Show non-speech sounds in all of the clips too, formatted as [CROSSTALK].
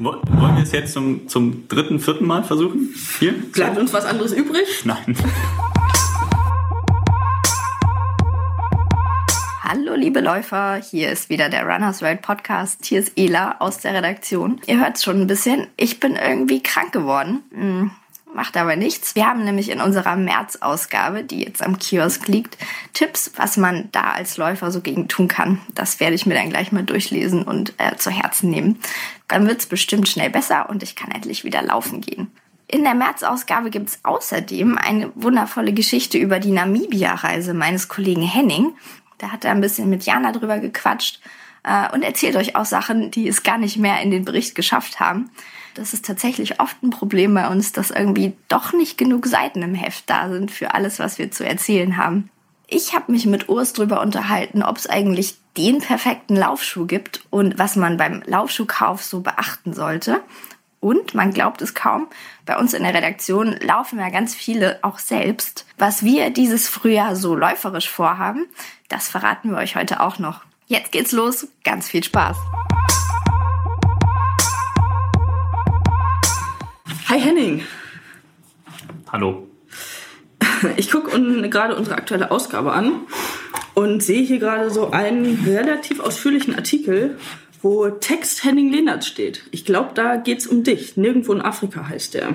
Wollen wir es jetzt zum, zum dritten, vierten Mal versuchen? Hier? Bleibt uns was anderes übrig? Nein. [LAUGHS] Hallo liebe Läufer, hier ist wieder der Runners World Podcast. Hier ist Ela aus der Redaktion. Ihr hört schon ein bisschen, ich bin irgendwie krank geworden. Hm, macht aber nichts. Wir haben nämlich in unserer März-Ausgabe, die jetzt am Kiosk liegt, Tipps, was man da als Läufer so gegen tun kann. Das werde ich mir dann gleich mal durchlesen und äh, zu Herzen nehmen. Dann wird es bestimmt schnell besser und ich kann endlich wieder laufen gehen. In der März-Ausgabe gibt es außerdem eine wundervolle Geschichte über die Namibia-Reise meines Kollegen Henning. Da hat er ein bisschen mit Jana drüber gequatscht äh, und erzählt euch auch Sachen, die es gar nicht mehr in den Bericht geschafft haben. Das ist tatsächlich oft ein Problem bei uns, dass irgendwie doch nicht genug Seiten im Heft da sind für alles, was wir zu erzählen haben. Ich habe mich mit Urs drüber unterhalten, ob es eigentlich den perfekten Laufschuh gibt und was man beim Laufschuhkauf so beachten sollte. Und man glaubt es kaum, bei uns in der Redaktion laufen ja ganz viele auch selbst. Was wir dieses Frühjahr so läuferisch vorhaben, das verraten wir euch heute auch noch. Jetzt geht's los, ganz viel Spaß. Hi Henning. Hallo. Ich gucke gerade unsere aktuelle Ausgabe an und sehe hier gerade so einen relativ ausführlichen Artikel wo Text Henning Lehnert steht. Ich glaube, da geht es um dich. Nirgendwo in Afrika heißt der.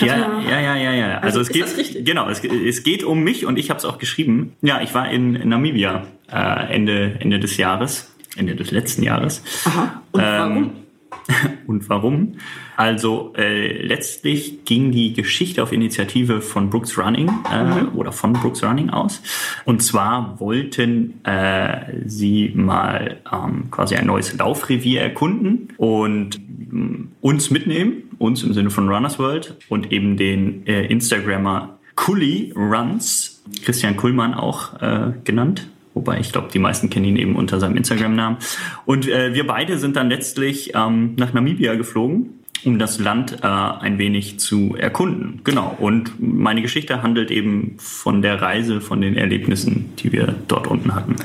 Ja, ja, ja, ja, ja. Also, also es geht, genau, es, es, geht um mich und ich habe es auch geschrieben. Ja, ich war in Namibia äh, Ende, Ende des Jahres, Ende des letzten Jahres. Aha. Und ähm, warum? [LAUGHS] und warum? Also äh, letztlich ging die Geschichte auf Initiative von Brooks Running äh, mhm. oder von Brooks Running aus. Und zwar wollten äh, sie mal ähm, quasi ein neues Laufrevier erkunden und mm, uns mitnehmen, uns im Sinne von Runners World und eben den äh, Instagrammer Kully Runs, Christian Kullmann auch äh, genannt, Wobei ich glaube, die meisten kennen ihn eben unter seinem Instagram-Namen. Und äh, wir beide sind dann letztlich ähm, nach Namibia geflogen um das Land äh, ein wenig zu erkunden. Genau. Und meine Geschichte handelt eben von der Reise, von den Erlebnissen, die wir dort unten hatten.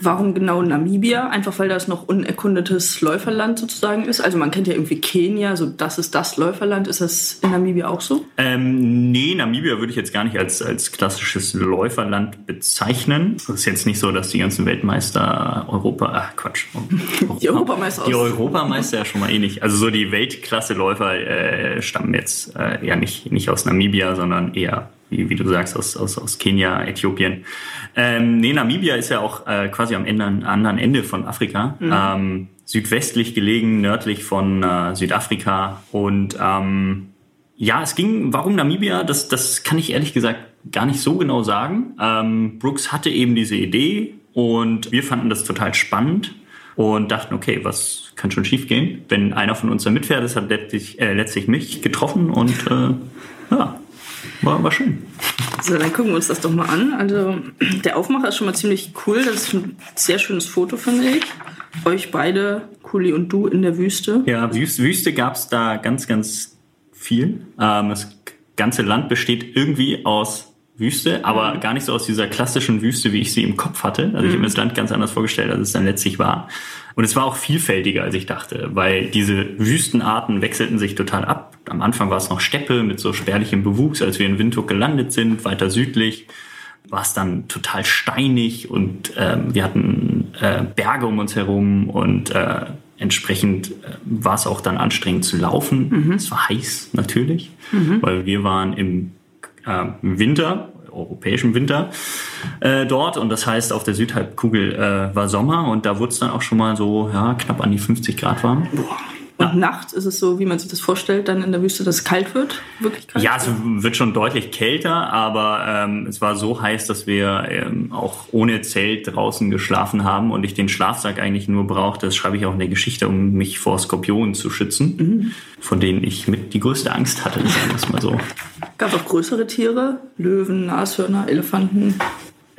Warum genau Namibia? Einfach weil das noch unerkundetes Läuferland sozusagen ist. Also man kennt ja irgendwie Kenia, so das ist das Läuferland. Ist das in Namibia auch so? Ähm, nee, Namibia würde ich jetzt gar nicht als, als klassisches Läuferland bezeichnen. Es ist jetzt nicht so, dass die ganzen Weltmeister Europa, ach Quatsch. [LAUGHS] die Europameister Die Europameister ja schon mal eh nicht. Also so die Weltklasse Läufer äh, stammen jetzt äh, ja nicht, nicht aus Namibia, sondern eher, wie, wie du sagst, aus, aus, aus Kenia, Äthiopien. Ähm, nee, Namibia ist ja auch äh, quasi am Ende, anderen Ende von Afrika. Mhm. Ähm, südwestlich gelegen, nördlich von äh, Südafrika. Und ähm, ja, es ging, warum Namibia? Das, das kann ich ehrlich gesagt gar nicht so genau sagen. Ähm, Brooks hatte eben diese Idee und wir fanden das total spannend und dachten, okay, was kann schon schiefgehen? Wenn einer von uns da mitfährt, das hat letztlich, äh, letztlich mich getroffen und äh, ja, war, war schön. So, dann gucken wir uns das doch mal an. Also der Aufmacher ist schon mal ziemlich cool. Das ist ein sehr schönes Foto, finde ich. Euch beide, Kuli und du, in der Wüste. Ja, Wüste, Wüste gab es da ganz, ganz viel. Ähm, das ganze Land besteht irgendwie aus Wüste, aber mhm. gar nicht so aus dieser klassischen Wüste, wie ich sie im Kopf hatte. Also ich habe mir das Land ganz anders vorgestellt, als es dann letztlich war. Und es war auch vielfältiger, als ich dachte, weil diese Wüstenarten wechselten sich total ab. Am Anfang war es noch Steppe mit so spärlichem Bewuchs, als wir in Windhoek gelandet sind, weiter südlich war es dann total steinig und ähm, wir hatten äh, Berge um uns herum und äh, entsprechend äh, war es auch dann anstrengend zu laufen. Mhm. Es war heiß natürlich, mhm. weil wir waren im äh, Winter, europäischen Winter äh, dort und das heißt auf der Südhalbkugel äh, war Sommer und da wurde es dann auch schon mal so ja, knapp an die 50 Grad warm. Boah. Und ja. nachts ist es so, wie man sich das vorstellt, dann in der Wüste, dass es kalt wird? Wirklich kalt? Ja, es wird schon deutlich kälter, aber ähm, es war so heiß, dass wir ähm, auch ohne Zelt draußen geschlafen haben und ich den Schlafsack eigentlich nur brauchte. Das schreibe ich auch in der Geschichte, um mich vor Skorpionen zu schützen, mhm. von denen ich mit die größte Angst hatte, sagen wir es mal so. Gab es auch größere Tiere? Löwen, Nashörner, Elefanten?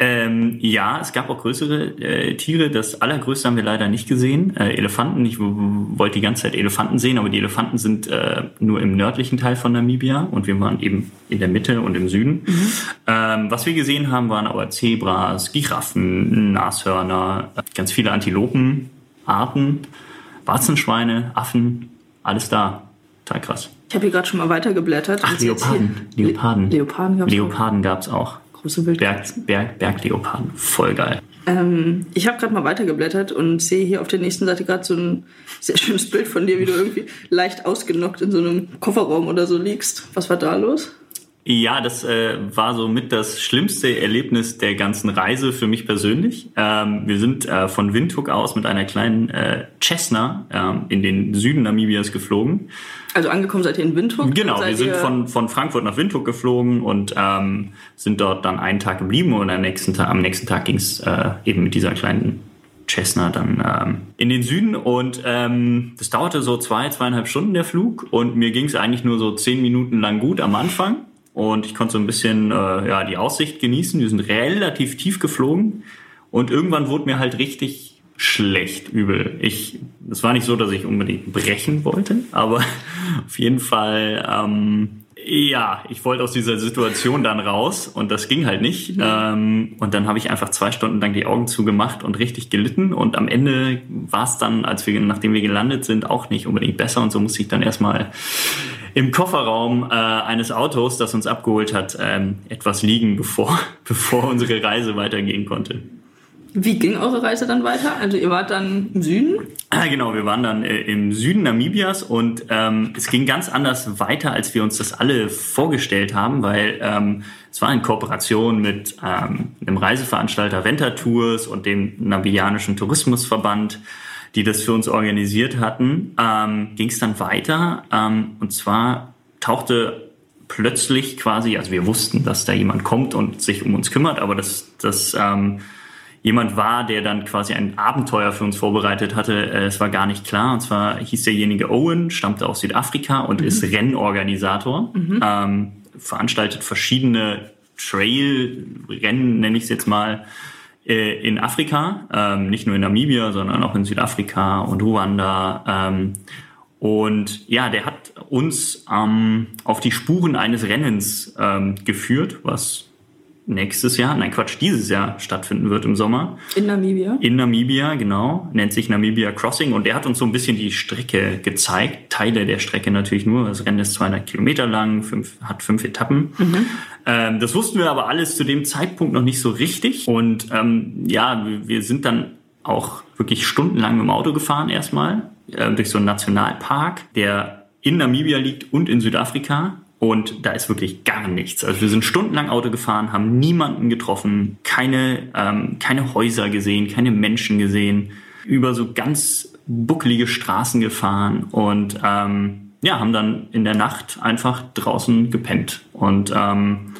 Ähm, ja, es gab auch größere äh, Tiere. Das allergrößte haben wir leider nicht gesehen. Äh, Elefanten. Ich wollte die ganze Zeit Elefanten sehen, aber die Elefanten sind äh, nur im nördlichen Teil von Namibia und wir waren eben in der Mitte und im Süden. Mhm. Ähm, was wir gesehen haben, waren aber Zebras, Giraffen, Nashörner, ganz viele Antilopenarten, Warzenschweine, Affen alles da. Total krass. Ich habe hier gerade schon mal weitergeblättert. Ach, Leoparden. Leoparden. Leoparden gab es auch. Große Bild. Berg, Berg, Bergleoparden. Voll geil. Ähm, ich habe gerade mal weitergeblättert und sehe hier auf der nächsten Seite gerade so ein sehr schönes Bild von dir, wie du irgendwie leicht ausgenockt in so einem Kofferraum oder so liegst. Was war da los? Ja, das äh, war so mit das schlimmste Erlebnis der ganzen Reise für mich persönlich. Ähm, wir sind äh, von Windhoek aus mit einer kleinen äh, Cessna ähm, in den Süden Namibias geflogen. Also angekommen seid ihr in Windhoek? Genau, wir sind von, von Frankfurt nach Windhoek geflogen und ähm, sind dort dann einen Tag geblieben und am nächsten Tag, am nächsten Tag ging es äh, eben mit dieser kleinen Cessna dann ähm, in den Süden und ähm, das dauerte so zwei, zweieinhalb Stunden der Flug und mir ging es eigentlich nur so zehn Minuten lang gut am Anfang und ich konnte so ein bisschen äh, ja, die Aussicht genießen. Wir sind relativ tief geflogen und irgendwann wurde mir halt richtig schlecht, übel. Ich, es war nicht so, dass ich unbedingt brechen wollte, aber [LAUGHS] auf jeden Fall, ähm, ja, ich wollte aus dieser Situation dann raus und das ging halt nicht. Ähm, und dann habe ich einfach zwei Stunden lang die Augen zugemacht und richtig gelitten. Und am Ende war es dann, als wir, nachdem wir gelandet sind, auch nicht unbedingt besser. Und so musste ich dann erstmal im Kofferraum äh, eines Autos, das uns abgeholt hat, ähm, etwas liegen, bevor, [LAUGHS] bevor unsere Reise weitergehen konnte. Wie ging eure Reise dann weiter? Also ihr wart dann im Süden? Ah, genau, wir waren dann äh, im Süden Namibias und ähm, es ging ganz anders weiter, als wir uns das alle vorgestellt haben, weil ähm, es war in Kooperation mit ähm, einem Reiseveranstalter Venter Tours und dem Namibianischen Tourismusverband, die das für uns organisiert hatten, ähm, ging es dann weiter ähm, und zwar tauchte plötzlich quasi, also wir wussten, dass da jemand kommt und sich um uns kümmert, aber das, das ähm, jemand war, der dann quasi ein Abenteuer für uns vorbereitet hatte. Äh, Es war gar nicht klar. Und zwar hieß derjenige Owen, stammte aus Südafrika und ist Rennorganisator, ähm, veranstaltet verschiedene Trail-Rennen, nenne ich es jetzt mal, in Afrika, ähm, nicht nur in Namibia, sondern auch in Südafrika und Ruanda. Ähm, und ja, der hat uns ähm, auf die Spuren eines Rennens ähm, geführt, was nächstes Jahr, nein Quatsch, dieses Jahr stattfinden wird im Sommer. In Namibia? In Namibia, genau. Nennt sich Namibia Crossing. Und der hat uns so ein bisschen die Strecke gezeigt. Teile der Strecke natürlich nur. Das Rennen ist 200 Kilometer lang, fünf, hat fünf Etappen. Ähm, das wussten wir aber alles zu dem Zeitpunkt noch nicht so richtig. Und ähm, ja, wir- wir sind dann auch wirklich stundenlang mit dem Auto gefahren erstmal äh, durch so einen Nationalpark, der in Namibia liegt und in Südafrika. Und da ist wirklich gar nichts. Also wir sind stundenlang Auto gefahren, haben niemanden getroffen, keine, ähm, keine Häuser gesehen, keine Menschen gesehen, über so ganz bucklige Straßen gefahren und ähm, ja, haben dann in der Nacht einfach draußen gepennt. Und ähm,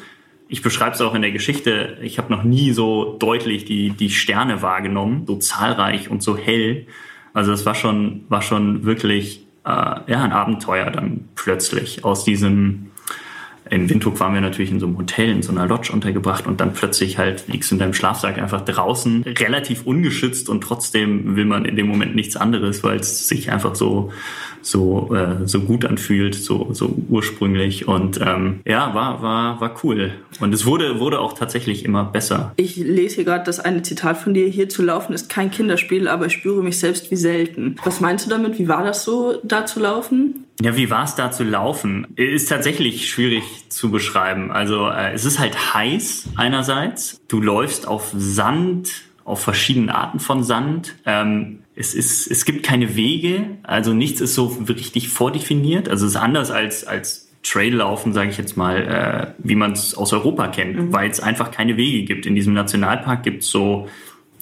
ich beschreibe es auch in der Geschichte, ich habe noch nie so deutlich die, die Sterne wahrgenommen, so zahlreich und so hell. Also es war schon, war schon wirklich äh, ja, ein Abenteuer dann plötzlich aus diesem in Windhoek waren wir natürlich in so einem Hotel, in so einer Lodge untergebracht und dann plötzlich halt liegst du in deinem Schlafsack einfach draußen, relativ ungeschützt und trotzdem will man in dem Moment nichts anderes, weil es sich einfach so so äh, so gut anfühlt, so so ursprünglich und ähm, ja war war war cool und es wurde wurde auch tatsächlich immer besser. Ich lese hier gerade das eine Zitat von dir. Hier zu laufen ist kein Kinderspiel, aber ich spüre mich selbst wie selten. Was meinst du damit? Wie war das so, da zu laufen? Ja, wie war es da zu laufen? Ist tatsächlich schwierig zu beschreiben. Also äh, es ist halt heiß einerseits. Du läufst auf Sand, auf verschiedene Arten von Sand. Ähm, es, ist, es gibt keine Wege, also nichts ist so richtig vordefiniert. Also es ist anders als, als Traillaufen, sage ich jetzt mal, äh, wie man es aus Europa kennt, weil es einfach keine Wege gibt. In diesem Nationalpark gibt es so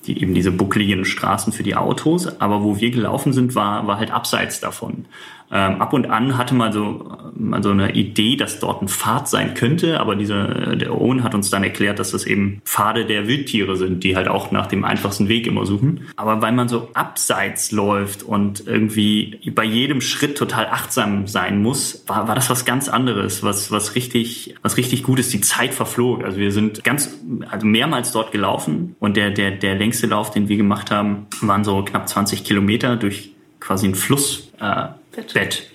die, eben diese buckligen Straßen für die Autos, aber wo wir gelaufen sind, war, war halt abseits davon. Ähm, ab und an hatte man so, mal so eine Idee, dass dort ein Pfad sein könnte, aber dieser, der Owen hat uns dann erklärt, dass das eben Pfade der Wildtiere sind, die halt auch nach dem einfachsten Weg immer suchen. Aber weil man so abseits läuft und irgendwie bei jedem Schritt total achtsam sein muss, war, war das was ganz anderes, was, was richtig, was richtig gut ist. Die Zeit verflog. Also wir sind ganz, also mehrmals dort gelaufen und der, der, der längste Lauf, den wir gemacht haben, waren so knapp 20 Kilometer durch quasi ein Flussbett, äh, Bett. Bett,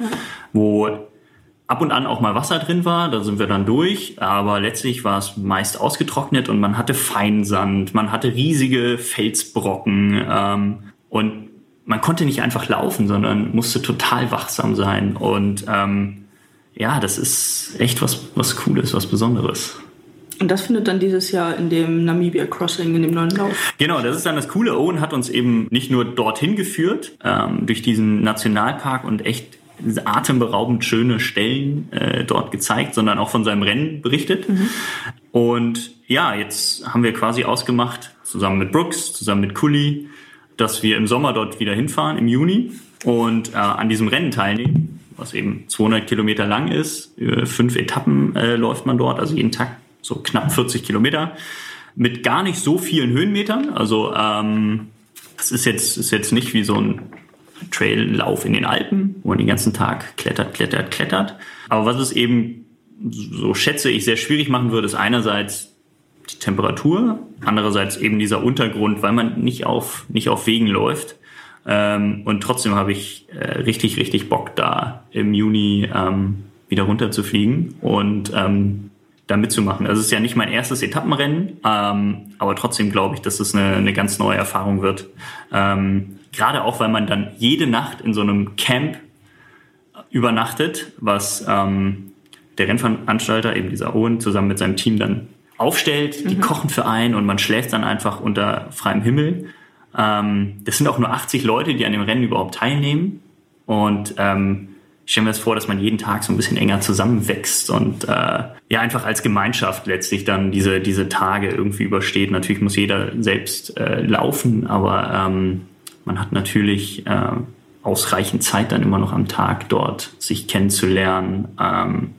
wo ab und an auch mal Wasser drin war, da sind wir dann durch, aber letztlich war es meist ausgetrocknet und man hatte Feinsand, man hatte riesige Felsbrocken ähm, und man konnte nicht einfach laufen, sondern musste total wachsam sein. Und ähm, ja, das ist echt was, was Cooles, was Besonderes. Und das findet dann dieses Jahr in dem Namibia Crossing, in dem neuen Lauf. Genau, das ist dann das Coole. Owen hat uns eben nicht nur dorthin geführt, ähm, durch diesen Nationalpark und echt atemberaubend schöne Stellen äh, dort gezeigt, sondern auch von seinem Rennen berichtet. Mhm. Und ja, jetzt haben wir quasi ausgemacht, zusammen mit Brooks, zusammen mit Cully, dass wir im Sommer dort wieder hinfahren, im Juni, und äh, an diesem Rennen teilnehmen, was eben 200 Kilometer lang ist. Fünf Etappen äh, läuft man dort, also jeden Tag so knapp 40 Kilometer, mit gar nicht so vielen Höhenmetern. Also ähm, das ist jetzt, ist jetzt nicht wie so ein Traillauf in den Alpen, wo man den ganzen Tag klettert, klettert, klettert. Aber was es eben, so schätze ich, sehr schwierig machen würde, ist einerseits die Temperatur, andererseits eben dieser Untergrund, weil man nicht auf, nicht auf Wegen läuft. Ähm, und trotzdem habe ich äh, richtig, richtig Bock da im Juni ähm, wieder runter zu fliegen und ähm, da mitzumachen. Also es ist ja nicht mein erstes Etappenrennen, ähm, aber trotzdem glaube ich, dass es eine, eine ganz neue Erfahrung wird. Ähm, gerade auch, weil man dann jede Nacht in so einem Camp übernachtet, was ähm, der Rennveranstalter, eben dieser Owen, zusammen mit seinem Team dann aufstellt. Die mhm. kochen für einen und man schläft dann einfach unter freiem Himmel. Ähm, das sind auch nur 80 Leute, die an dem Rennen überhaupt teilnehmen. Und ähm, ich stelle mir das vor, dass man jeden Tag so ein bisschen enger zusammenwächst und äh, ja einfach als Gemeinschaft letztlich dann diese, diese Tage irgendwie übersteht. Natürlich muss jeder selbst äh, laufen, aber ähm, man hat natürlich äh, ausreichend Zeit dann immer noch am Tag dort, sich kennenzulernen ähm,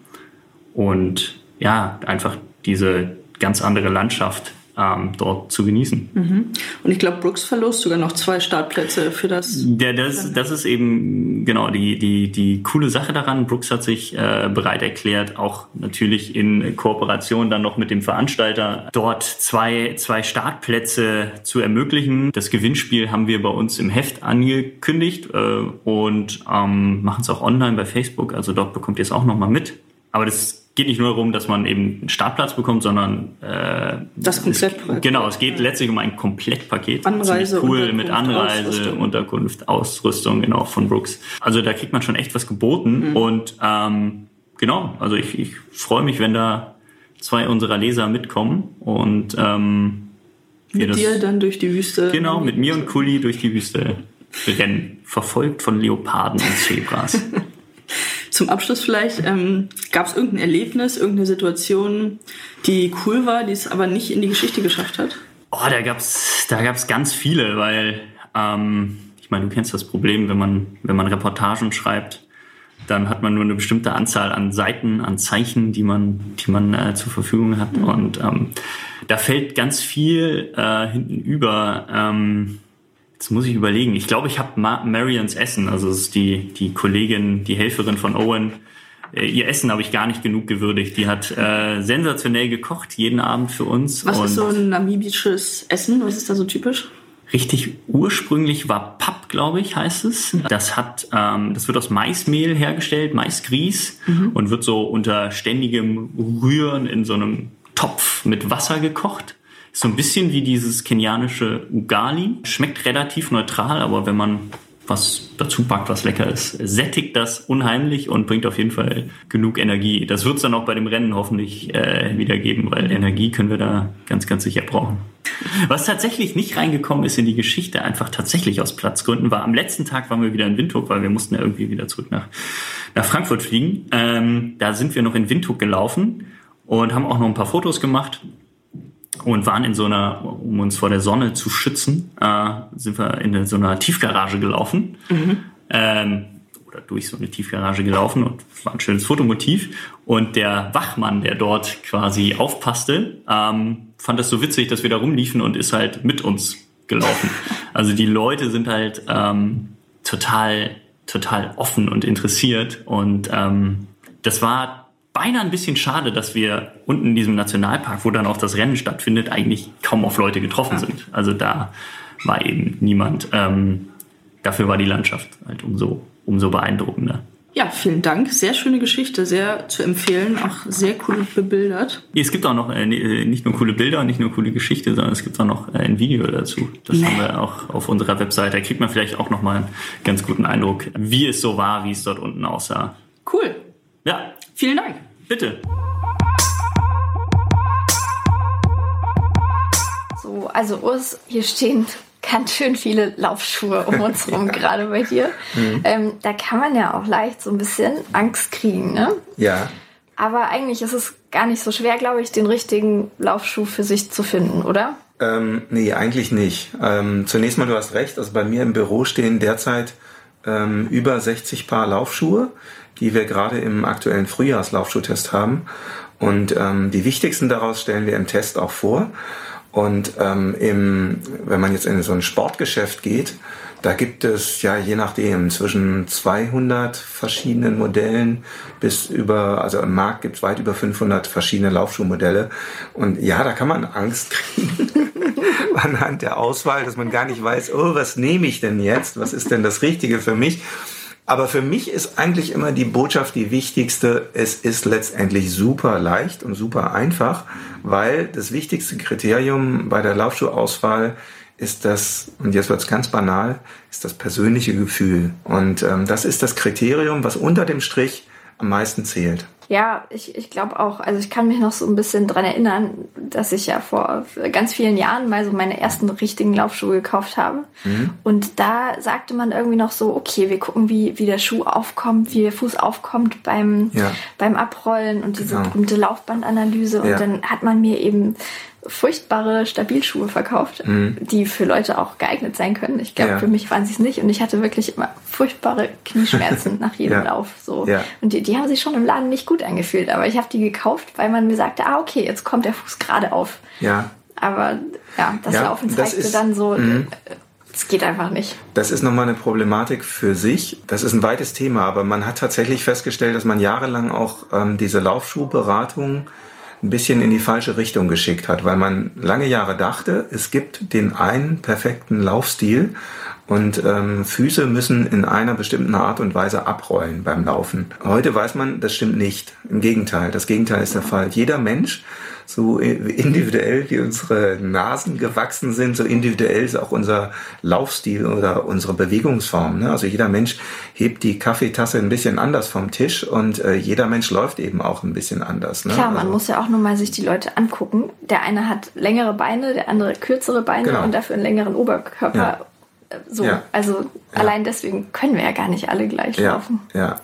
und ja, einfach diese ganz andere Landschaft ähm, dort zu genießen. Mhm. Und ich glaube, Brooks verlost sogar noch zwei Startplätze für das. Ja, das, das ist eben genau die, die, die coole Sache daran. Brooks hat sich äh, bereit erklärt, auch natürlich in Kooperation dann noch mit dem Veranstalter, dort zwei, zwei Startplätze zu ermöglichen. Das Gewinnspiel haben wir bei uns im Heft angekündigt äh, und ähm, machen es auch online bei Facebook. Also dort bekommt ihr es auch nochmal mit. Aber das geht nicht nur darum, dass man eben einen Startplatz bekommt, sondern äh, das Komplettpaket. Genau, es geht letztlich um ein Komplettpaket. Anreise, cool mit Anreise, Ausrüstung. Unterkunft, Ausrüstung, genau von Brooks. Also da kriegt man schon echt was geboten mhm. und ähm, genau, also ich, ich freue mich, wenn da zwei unserer Leser mitkommen und ähm, mit dir dann durch die Wüste. Genau, mit mir und Kuli durch die Wüste rennen, verfolgt von Leoparden und Zebras. [LAUGHS] Zum Abschluss vielleicht, ähm, gab es irgendein Erlebnis, irgendeine Situation, die cool war, die es aber nicht in die Geschichte geschafft hat? Oh, da gab's, da gab's ganz viele, weil ähm, ich meine, du kennst das Problem, wenn man, wenn man Reportagen schreibt, dann hat man nur eine bestimmte Anzahl an Seiten, an Zeichen, die man, die man äh, zur Verfügung hat. Mhm. Und ähm, da fällt ganz viel äh, hinten über. Ähm, Jetzt muss ich überlegen. Ich glaube, ich habe Ma Marians Essen, also es ist die, die Kollegin, die Helferin von Owen. Äh, ihr Essen habe ich gar nicht genug gewürdigt. Die hat äh, sensationell gekocht, jeden Abend für uns. Was ist so ein namibisches Essen? Was ist da so typisch? Richtig ursprünglich war Papp, glaube ich, heißt es. Das hat, ähm, das wird aus Maismehl hergestellt, Maisgrieß mhm. und wird so unter ständigem Rühren in so einem Topf mit Wasser gekocht. So ein bisschen wie dieses kenianische Ugali. Schmeckt relativ neutral, aber wenn man was dazu packt, was lecker ist, sättigt das unheimlich und bringt auf jeden Fall genug Energie. Das wird es dann auch bei dem Rennen hoffentlich äh, wieder geben, weil Energie können wir da ganz, ganz sicher brauchen. Was tatsächlich nicht reingekommen ist in die Geschichte, einfach tatsächlich aus Platzgründen, war am letzten Tag waren wir wieder in Windhoek, weil wir mussten ja irgendwie wieder zurück nach, nach Frankfurt fliegen. Ähm, da sind wir noch in Windhoek gelaufen und haben auch noch ein paar Fotos gemacht und waren in so einer, um uns vor der Sonne zu schützen, äh, sind wir in so einer Tiefgarage gelaufen. Mhm. Ähm, oder durch so eine Tiefgarage gelaufen und war ein schönes Fotomotiv. Und der Wachmann, der dort quasi aufpasste, ähm, fand das so witzig, dass wir da rumliefen und ist halt mit uns gelaufen. [LAUGHS] Also die Leute sind halt ähm, total, total offen und interessiert. Und ähm, das war beinahe ein bisschen schade, dass wir unten in diesem Nationalpark, wo dann auch das Rennen stattfindet, eigentlich kaum auf Leute getroffen sind. Also da war eben niemand. Ähm, dafür war die Landschaft halt umso, umso beeindruckender. Ja, vielen Dank. Sehr schöne Geschichte, sehr zu empfehlen, auch sehr cool bebildert. Es gibt auch noch äh, äh, nicht nur coole Bilder und nicht nur coole Geschichte, sondern es gibt auch noch äh, ein Video dazu. Das nee. haben wir auch auf unserer Webseite. Da kriegt man vielleicht auch noch mal einen ganz guten Eindruck, wie es so war, wie es dort unten aussah. Cool. Ja. Vielen Dank. Bitte. So, also Urs, hier stehen ganz schön viele Laufschuhe um uns herum, [LAUGHS] gerade bei dir. Mhm. Ähm, da kann man ja auch leicht so ein bisschen Angst kriegen, ne? Ja. Aber eigentlich ist es gar nicht so schwer, glaube ich, den richtigen Laufschuh für sich zu finden, oder? Ähm, nee, eigentlich nicht. Ähm, zunächst mal, du hast recht, also bei mir im Büro stehen derzeit ähm, über 60 Paar Laufschuhe, die wir gerade im aktuellen Frühjahrslaufschuhtest haben. Und ähm, die wichtigsten daraus stellen wir im Test auch vor. Und ähm, im, wenn man jetzt in so ein Sportgeschäft geht, da gibt es ja je nachdem zwischen 200 verschiedenen Modellen bis über, also im Markt gibt es weit über 500 verschiedene Laufschuhmodelle. Und ja, da kann man Angst [LAUGHS] kriegen anhand der Auswahl, dass man gar nicht weiß, oh, was nehme ich denn jetzt? Was ist denn das Richtige für mich? Aber für mich ist eigentlich immer die Botschaft die wichtigste. Es ist letztendlich super leicht und super einfach, weil das wichtigste Kriterium bei der Laufschuhauswahl ist das, und jetzt wird es ganz banal, ist das persönliche Gefühl. Und ähm, das ist das Kriterium, was unter dem Strich am meisten zählt. Ja, ich, ich glaube auch. Also ich kann mich noch so ein bisschen dran erinnern, dass ich ja vor ganz vielen Jahren mal so meine ersten richtigen Laufschuhe gekauft habe. Mhm. Und da sagte man irgendwie noch so, okay, wir gucken, wie, wie der Schuh aufkommt, wie der Fuß aufkommt beim, ja. beim Abrollen und diese genau. berühmte Laufbandanalyse. Und ja. dann hat man mir eben furchtbare Stabilschuhe verkauft, mhm. die für Leute auch geeignet sein können. Ich glaube, ja. für mich waren sie es nicht. Und ich hatte wirklich immer furchtbare Knieschmerzen [LAUGHS] nach jedem ja. Lauf. So. Ja. Und die, die haben sich schon im Laden nicht gut angefühlt. Aber ich habe die gekauft, weil man mir sagte, ah, okay, jetzt kommt der Fuß gerade auf. Ja. Aber ja, das Laufen zeigte das ist, dann so, mhm. es geht einfach nicht. Das ist nochmal eine Problematik für sich. Das ist ein weites Thema, aber man hat tatsächlich festgestellt, dass man jahrelang auch ähm, diese Laufschuhberatung ein bisschen in die falsche Richtung geschickt hat, weil man lange Jahre dachte, es gibt den einen perfekten Laufstil und ähm, Füße müssen in einer bestimmten Art und Weise abrollen beim Laufen. Heute weiß man, das stimmt nicht. Im Gegenteil, das Gegenteil ist der Fall. Jeder Mensch so individuell wie unsere Nasen gewachsen sind, so individuell ist auch unser Laufstil oder unsere Bewegungsform. Ne? Also jeder Mensch hebt die Kaffeetasse ein bisschen anders vom Tisch und äh, jeder Mensch läuft eben auch ein bisschen anders. Ne? Klar, man also, muss ja auch nur mal sich die Leute angucken. Der eine hat längere Beine, der andere kürzere Beine genau. und dafür einen längeren Oberkörper. Ja. So, ja. also ja. allein deswegen können wir ja gar nicht alle gleich laufen. Ja.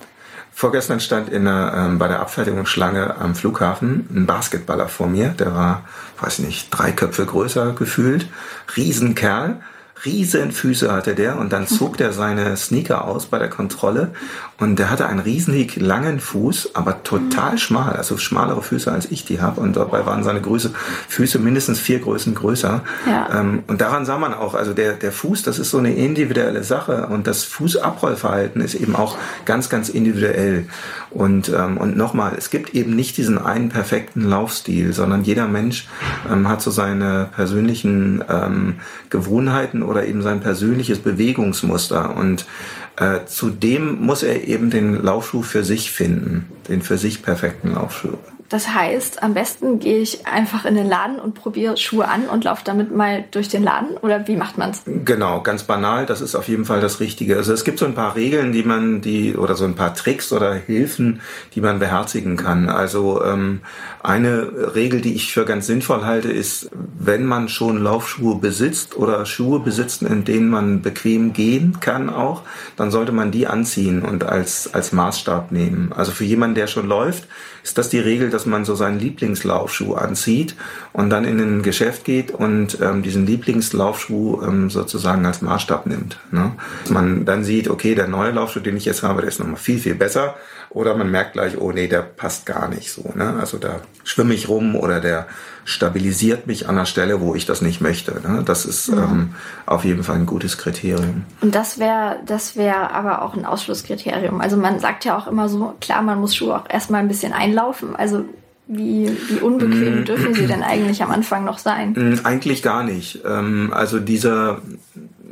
Vorgestern stand in der, ähm, bei der Abfertigungsschlange am Flughafen ein Basketballer vor mir. Der war, weiß nicht, drei Köpfe größer gefühlt. Riesenkerl riesen Füße hatte der und dann zog der seine Sneaker aus bei der Kontrolle und der hatte einen riesig langen Fuß, aber total schmal, also schmalere Füße als ich die habe und dabei waren seine Größe, Füße mindestens vier Größen größer. Ja. Ähm, und daran sah man auch, also der, der Fuß, das ist so eine individuelle Sache und das Fußabrollverhalten ist eben auch ganz, ganz individuell. Und, ähm, und nochmal, es gibt eben nicht diesen einen perfekten Laufstil, sondern jeder Mensch ähm, hat so seine persönlichen ähm, Gewohnheiten oder eben sein persönliches Bewegungsmuster. Und äh, zudem muss er eben den Laufschuh für sich finden, den für sich perfekten Laufschuh. Das heißt, am besten gehe ich einfach in den Laden und probiere Schuhe an und laufe damit mal durch den Laden oder wie macht man es? Genau, ganz banal, das ist auf jeden Fall das Richtige. Also es gibt so ein paar Regeln, die man, die oder so ein paar Tricks oder Hilfen, die man beherzigen kann. Also ähm, eine Regel, die ich für ganz sinnvoll halte, ist, wenn man schon Laufschuhe besitzt oder Schuhe besitzt, in denen man bequem gehen kann auch, dann sollte man die anziehen und als, als Maßstab nehmen. Also für jemanden, der schon läuft, ist das die Regel, dass man so seinen Lieblingslaufschuh anzieht und dann in ein Geschäft geht und ähm, diesen Lieblingslaufschuh ähm, sozusagen als Maßstab nimmt. Ne? Man dann sieht, okay, der neue Laufschuh, den ich jetzt habe, der ist nochmal viel, viel besser oder man merkt gleich, oh nee, der passt gar nicht so. Ne? Also da schwimme ich rum oder der stabilisiert mich an der Stelle, wo ich das nicht möchte. Ne? Das ist ja. ähm, auf jeden Fall ein gutes Kriterium. Und das wäre das wäre aber auch ein Ausschlusskriterium. Also man sagt ja auch immer so, klar, man muss Schuhe auch erstmal ein bisschen einlaufen. Also wie, wie unbequem mm. dürfen sie denn eigentlich am Anfang noch sein? Mm, eigentlich gar nicht. Ähm, also dieser,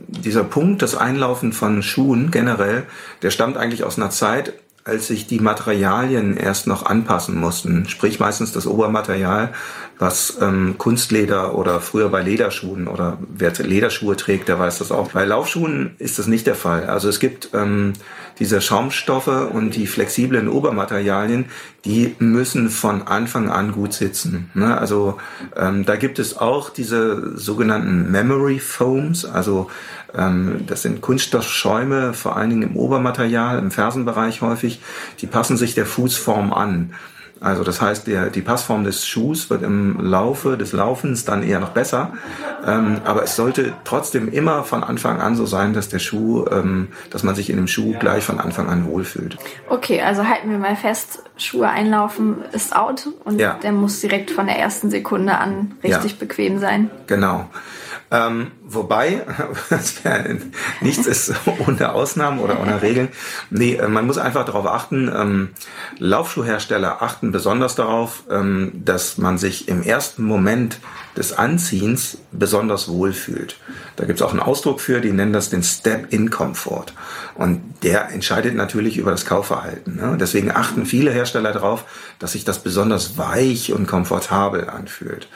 dieser Punkt, das Einlaufen von Schuhen generell, der stammt eigentlich aus einer Zeit, als sich die Materialien erst noch anpassen mussten, sprich meistens das Obermaterial, was ähm, Kunstleder oder früher bei Lederschuhen oder wer Lederschuhe trägt, der weiß das auch. Bei Laufschuhen ist das nicht der Fall. Also es gibt ähm, diese Schaumstoffe und die flexiblen Obermaterialien, die müssen von Anfang an gut sitzen. Ne? Also ähm, da gibt es auch diese sogenannten Memory Foams, also ähm, das sind Kunststoffschäume, vor allen Dingen im Obermaterial, im Fersenbereich häufig. Die passen sich der Fußform an. Also das heißt, der, die Passform des Schuhs wird im Laufe des Laufens dann eher noch besser. Ähm, aber es sollte trotzdem immer von Anfang an so sein, dass der Schuh, ähm, dass man sich in dem Schuh gleich von Anfang an wohlfühlt. Okay, also halten wir mal fest, Schuhe einlaufen ist out und ja. der muss direkt von der ersten Sekunde an richtig ja. bequem sein. Genau. Ähm, wobei, [LAUGHS] nichts ist ohne Ausnahmen oder ohne Regeln. Nee, äh, man muss einfach darauf achten, ähm, Laufschuhhersteller achten besonders darauf, ähm, dass man sich im ersten Moment des Anziehens besonders wohlfühlt. Da gibt es auch einen Ausdruck für, die nennen das den Step-in-Comfort. Und der entscheidet natürlich über das Kaufverhalten. Ne? Deswegen achten viele Hersteller darauf, dass sich das besonders weich und komfortabel anfühlt.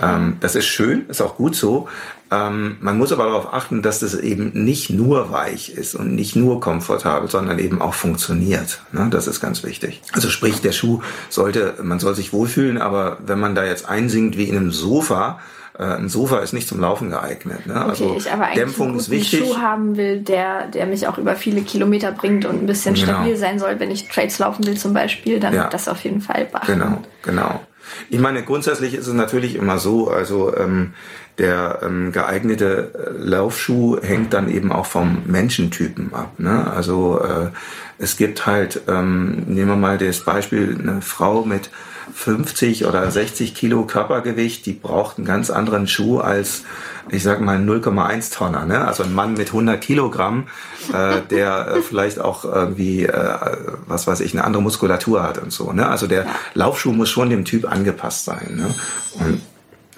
Ähm, das ist schön, ist auch gut so. Ähm, man muss aber darauf achten, dass das eben nicht nur weich ist und nicht nur komfortabel, sondern eben auch funktioniert. Ne? Das ist ganz wichtig. Also sprich, der Schuh sollte, man soll sich wohlfühlen, aber wenn man da jetzt einsinkt wie in einem Sofa, äh, ein Sofa ist nicht zum Laufen geeignet. Ne? Okay, also ich aber eigentlich Dämpfung einen ist wichtig. Schuh haben will, der, der mich auch über viele Kilometer bringt und ein bisschen genau. stabil sein soll, wenn ich Trades laufen will zum Beispiel, dann ja. das auf jeden Fall beachten. Genau, genau. Ich meine, grundsätzlich ist es natürlich immer so, also ähm, der ähm, geeignete äh, Laufschuh hängt dann eben auch vom Menschentypen ab. Ne? Also äh, es gibt halt, ähm, nehmen wir mal das Beispiel, eine Frau mit 50 oder 60 Kilo Körpergewicht, die braucht einen ganz anderen Schuh als, ich sag mal, 0,1 Tonner. Ne? Also ein Mann mit 100 Kilogramm, äh, der äh, vielleicht auch irgendwie, äh, was weiß ich, eine andere Muskulatur hat und so. Ne? Also der Laufschuh muss schon dem Typ angepasst sein. Ne? Und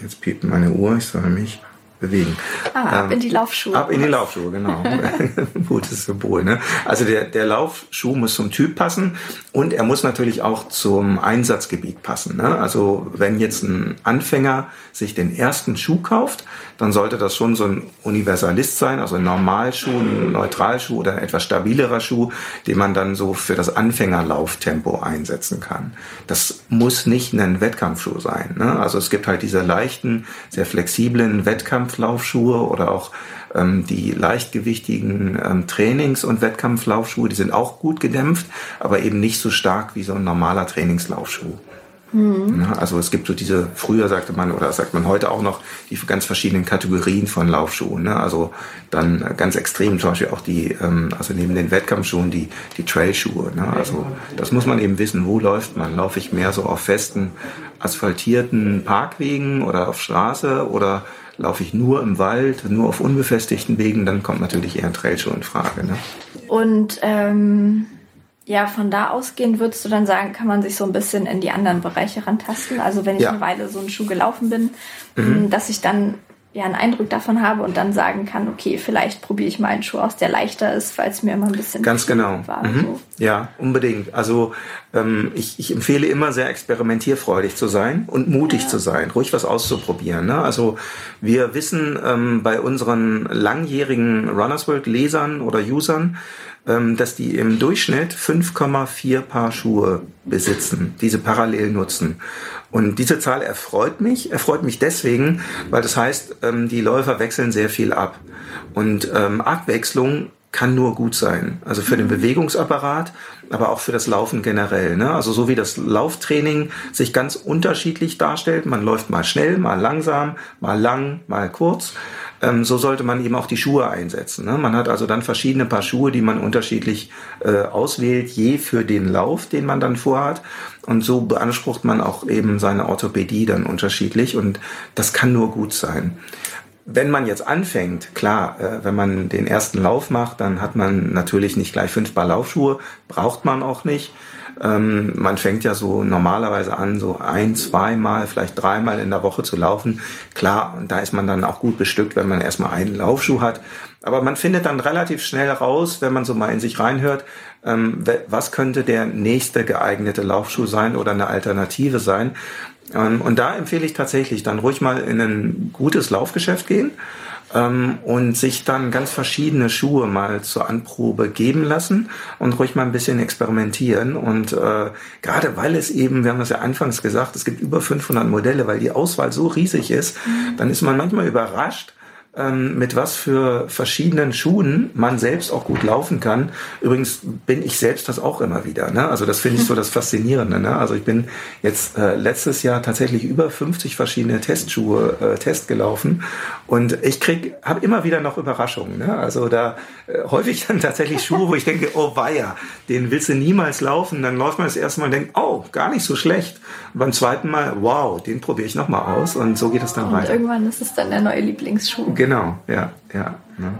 jetzt piept meine Uhr, ich soll mich bewegen. Ah, ab ähm, in die Laufschuhe. Ab in die Laufschuhe, genau. [LAUGHS] [LAUGHS] Gutes Symbol. Ne? Also der, der Laufschuh muss zum Typ passen und er muss natürlich auch zum Einsatzgebiet passen. Ne? Also wenn jetzt ein Anfänger sich den ersten Schuh kauft, dann sollte das schon so ein Universalist sein, also ein Normalschuh, ein Neutralschuh oder ein etwas stabilerer Schuh, den man dann so für das Anfängerlauftempo einsetzen kann. Das muss nicht ein Wettkampfschuh sein. Ne? Also es gibt halt diese leichten, sehr flexiblen Wettkampflaufschuhe oder auch ähm, die leichtgewichtigen ähm, Trainings- und Wettkampflaufschuhe, die sind auch gut gedämpft, aber eben nicht so stark wie so ein normaler Trainingslaufschuh. Mhm. Also es gibt so diese, früher sagte man oder sagt man heute auch noch, die ganz verschiedenen Kategorien von Laufschuhen. Ne? Also dann ganz extrem zum Beispiel auch die, ähm, also neben den Wettkampfschuhen die, die Trailschuhe. Ne? Also das muss man eben wissen, wo läuft man. Laufe ich mehr so auf festen, asphaltierten Parkwegen oder auf Straße oder laufe ich nur im Wald, nur auf unbefestigten Wegen, dann kommt natürlich eher ein Trailschuh in Frage. Ne? Und ähm ja, von da ausgehend würdest du dann sagen, kann man sich so ein bisschen in die anderen Bereiche rantasten? Also wenn ich ja. eine Weile so einen Schuh gelaufen bin, mhm. dass ich dann ja einen Eindruck davon habe und dann sagen kann, okay, vielleicht probiere ich mal einen Schuh aus, der leichter ist, falls mir immer ein bisschen ganz genau war. Mhm. So. Ja, unbedingt. Also ähm, ich, ich empfehle immer sehr experimentierfreudig zu sein und mutig ja. zu sein, ruhig was auszuprobieren. Ne? Also wir wissen ähm, bei unseren langjährigen Runners World Lesern oder Usern, dass die im Durchschnitt 5,4 Paar Schuhe besitzen, diese parallel nutzen. Und diese Zahl erfreut mich, erfreut mich deswegen, weil das heißt, ähm, die Läufer wechseln sehr viel ab. Und ähm, Abwechslung kann nur gut sein. Also für den Bewegungsapparat, aber auch für das Laufen generell. Ne? Also so wie das Lauftraining sich ganz unterschiedlich darstellt. Man läuft mal schnell, mal langsam, mal lang, mal kurz ähm, so sollte man eben auch die Schuhe einsetzen. Ne? Man hat also dann verschiedene Paar Schuhe, die man unterschiedlich äh, auswählt, je für den Lauf, den man dann vorhat. Und so beansprucht man auch eben seine Orthopädie dann unterschiedlich und das kann nur gut sein. wenn man jetzt anfängt, klar, äh, wenn man den ersten Lauf macht, dann hat man natürlich nicht gleich fünf Paar Laufschuhe, braucht man auch nicht. Ähm, man fängt ja so normalerweise an, so ein, zweimal, vielleicht dreimal in der Woche zu laufen. Klar, da ist man dann auch gut bestückt, wenn man erstmal einen Laufschuh hat. Aber man findet dann relativ schnell raus, wenn man so mal in sich reinhört, ähm, was könnte der nächste geeignete Laufschuh sein oder eine Alternative sein. Ähm, und da empfehle ich tatsächlich dann ruhig mal in ein gutes Laufgeschäft gehen ähm, und sich dann ganz verschiedene Schuhe mal zur Anprobe geben lassen und ruhig mal ein bisschen experimentieren. Und äh, gerade weil es eben, wir haben das ja anfangs gesagt, es gibt über 500 Modelle, weil die Auswahl so riesig ist, mhm. dann ist man manchmal überrascht, ähm, mit was für verschiedenen Schuhen man selbst auch gut laufen kann. Übrigens bin ich selbst das auch immer wieder. Ne? Also das finde ich so [LAUGHS] das Faszinierende. Ne? Also ich bin jetzt äh, letztes Jahr tatsächlich über 50 verschiedene Testschuhe äh, Test gelaufen und ich krieg, habe immer wieder noch Überraschungen. Ne? Also da äh, häufig dann tatsächlich Schuhe, wo ich denke, oh weia, den willst du niemals laufen. Dann läuft man das erste Mal und denkt, oh, gar nicht so schlecht. Und beim zweiten Mal, wow, den probiere ich nochmal aus und so geht es dann und weiter. Irgendwann ist es dann der neue Lieblingsschuh. Genau, ja, ja. Ne?